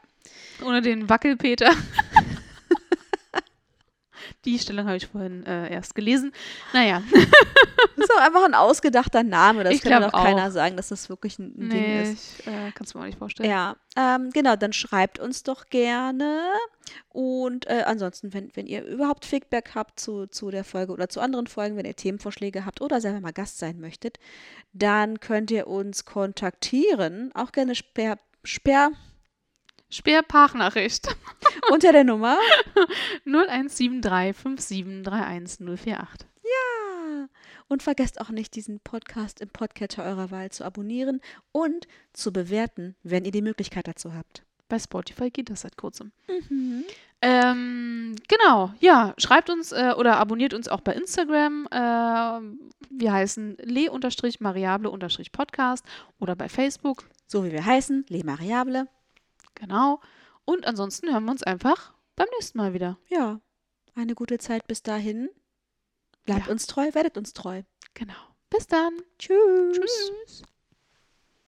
Ohne den Wackelpeter. Die Stellung habe ich vorhin äh, erst gelesen. Naja, Das ist auch einfach ein ausgedachter Name. Das Ich kann doch keiner sagen, dass das wirklich ein ein Ding nee, ist. ich, äh, kannst du mir auch nicht vorstellen. Ja, ähm, genau, dann schreibt uns doch gerne. Und äh, ansonsten, wenn, wenn ihr überhaupt Feedback habt zu, zu der Folge oder zu anderen Folgen, wenn ihr Themenvorschläge habt oder selber mal Gast sein möchtet, dann könnt ihr uns kontaktieren. Auch gerne sper, sper Speer-Pachnachricht. unter der Nummer. 0173 5731 048. Ja. Und vergesst auch nicht, diesen Podcast im Podcatcher eurer Wahl zu abonnieren und zu bewerten, wenn ihr die Möglichkeit dazu habt. Bei Spotify geht das seit kurzem. Mhm. Ähm, genau, ja, schreibt uns äh, oder abonniert uns auch bei Instagram. Äh, wir heißen le-mariable-podcast oder bei Facebook. So wie wir heißen, Le Mariable. Genau. Und ansonsten hören wir uns einfach beim nächsten Mal wieder. Ja, eine gute Zeit bis dahin. Bleibt Ja. uns treu, werdet uns treu. Genau. Bis dann. Tschüss. Tschüss.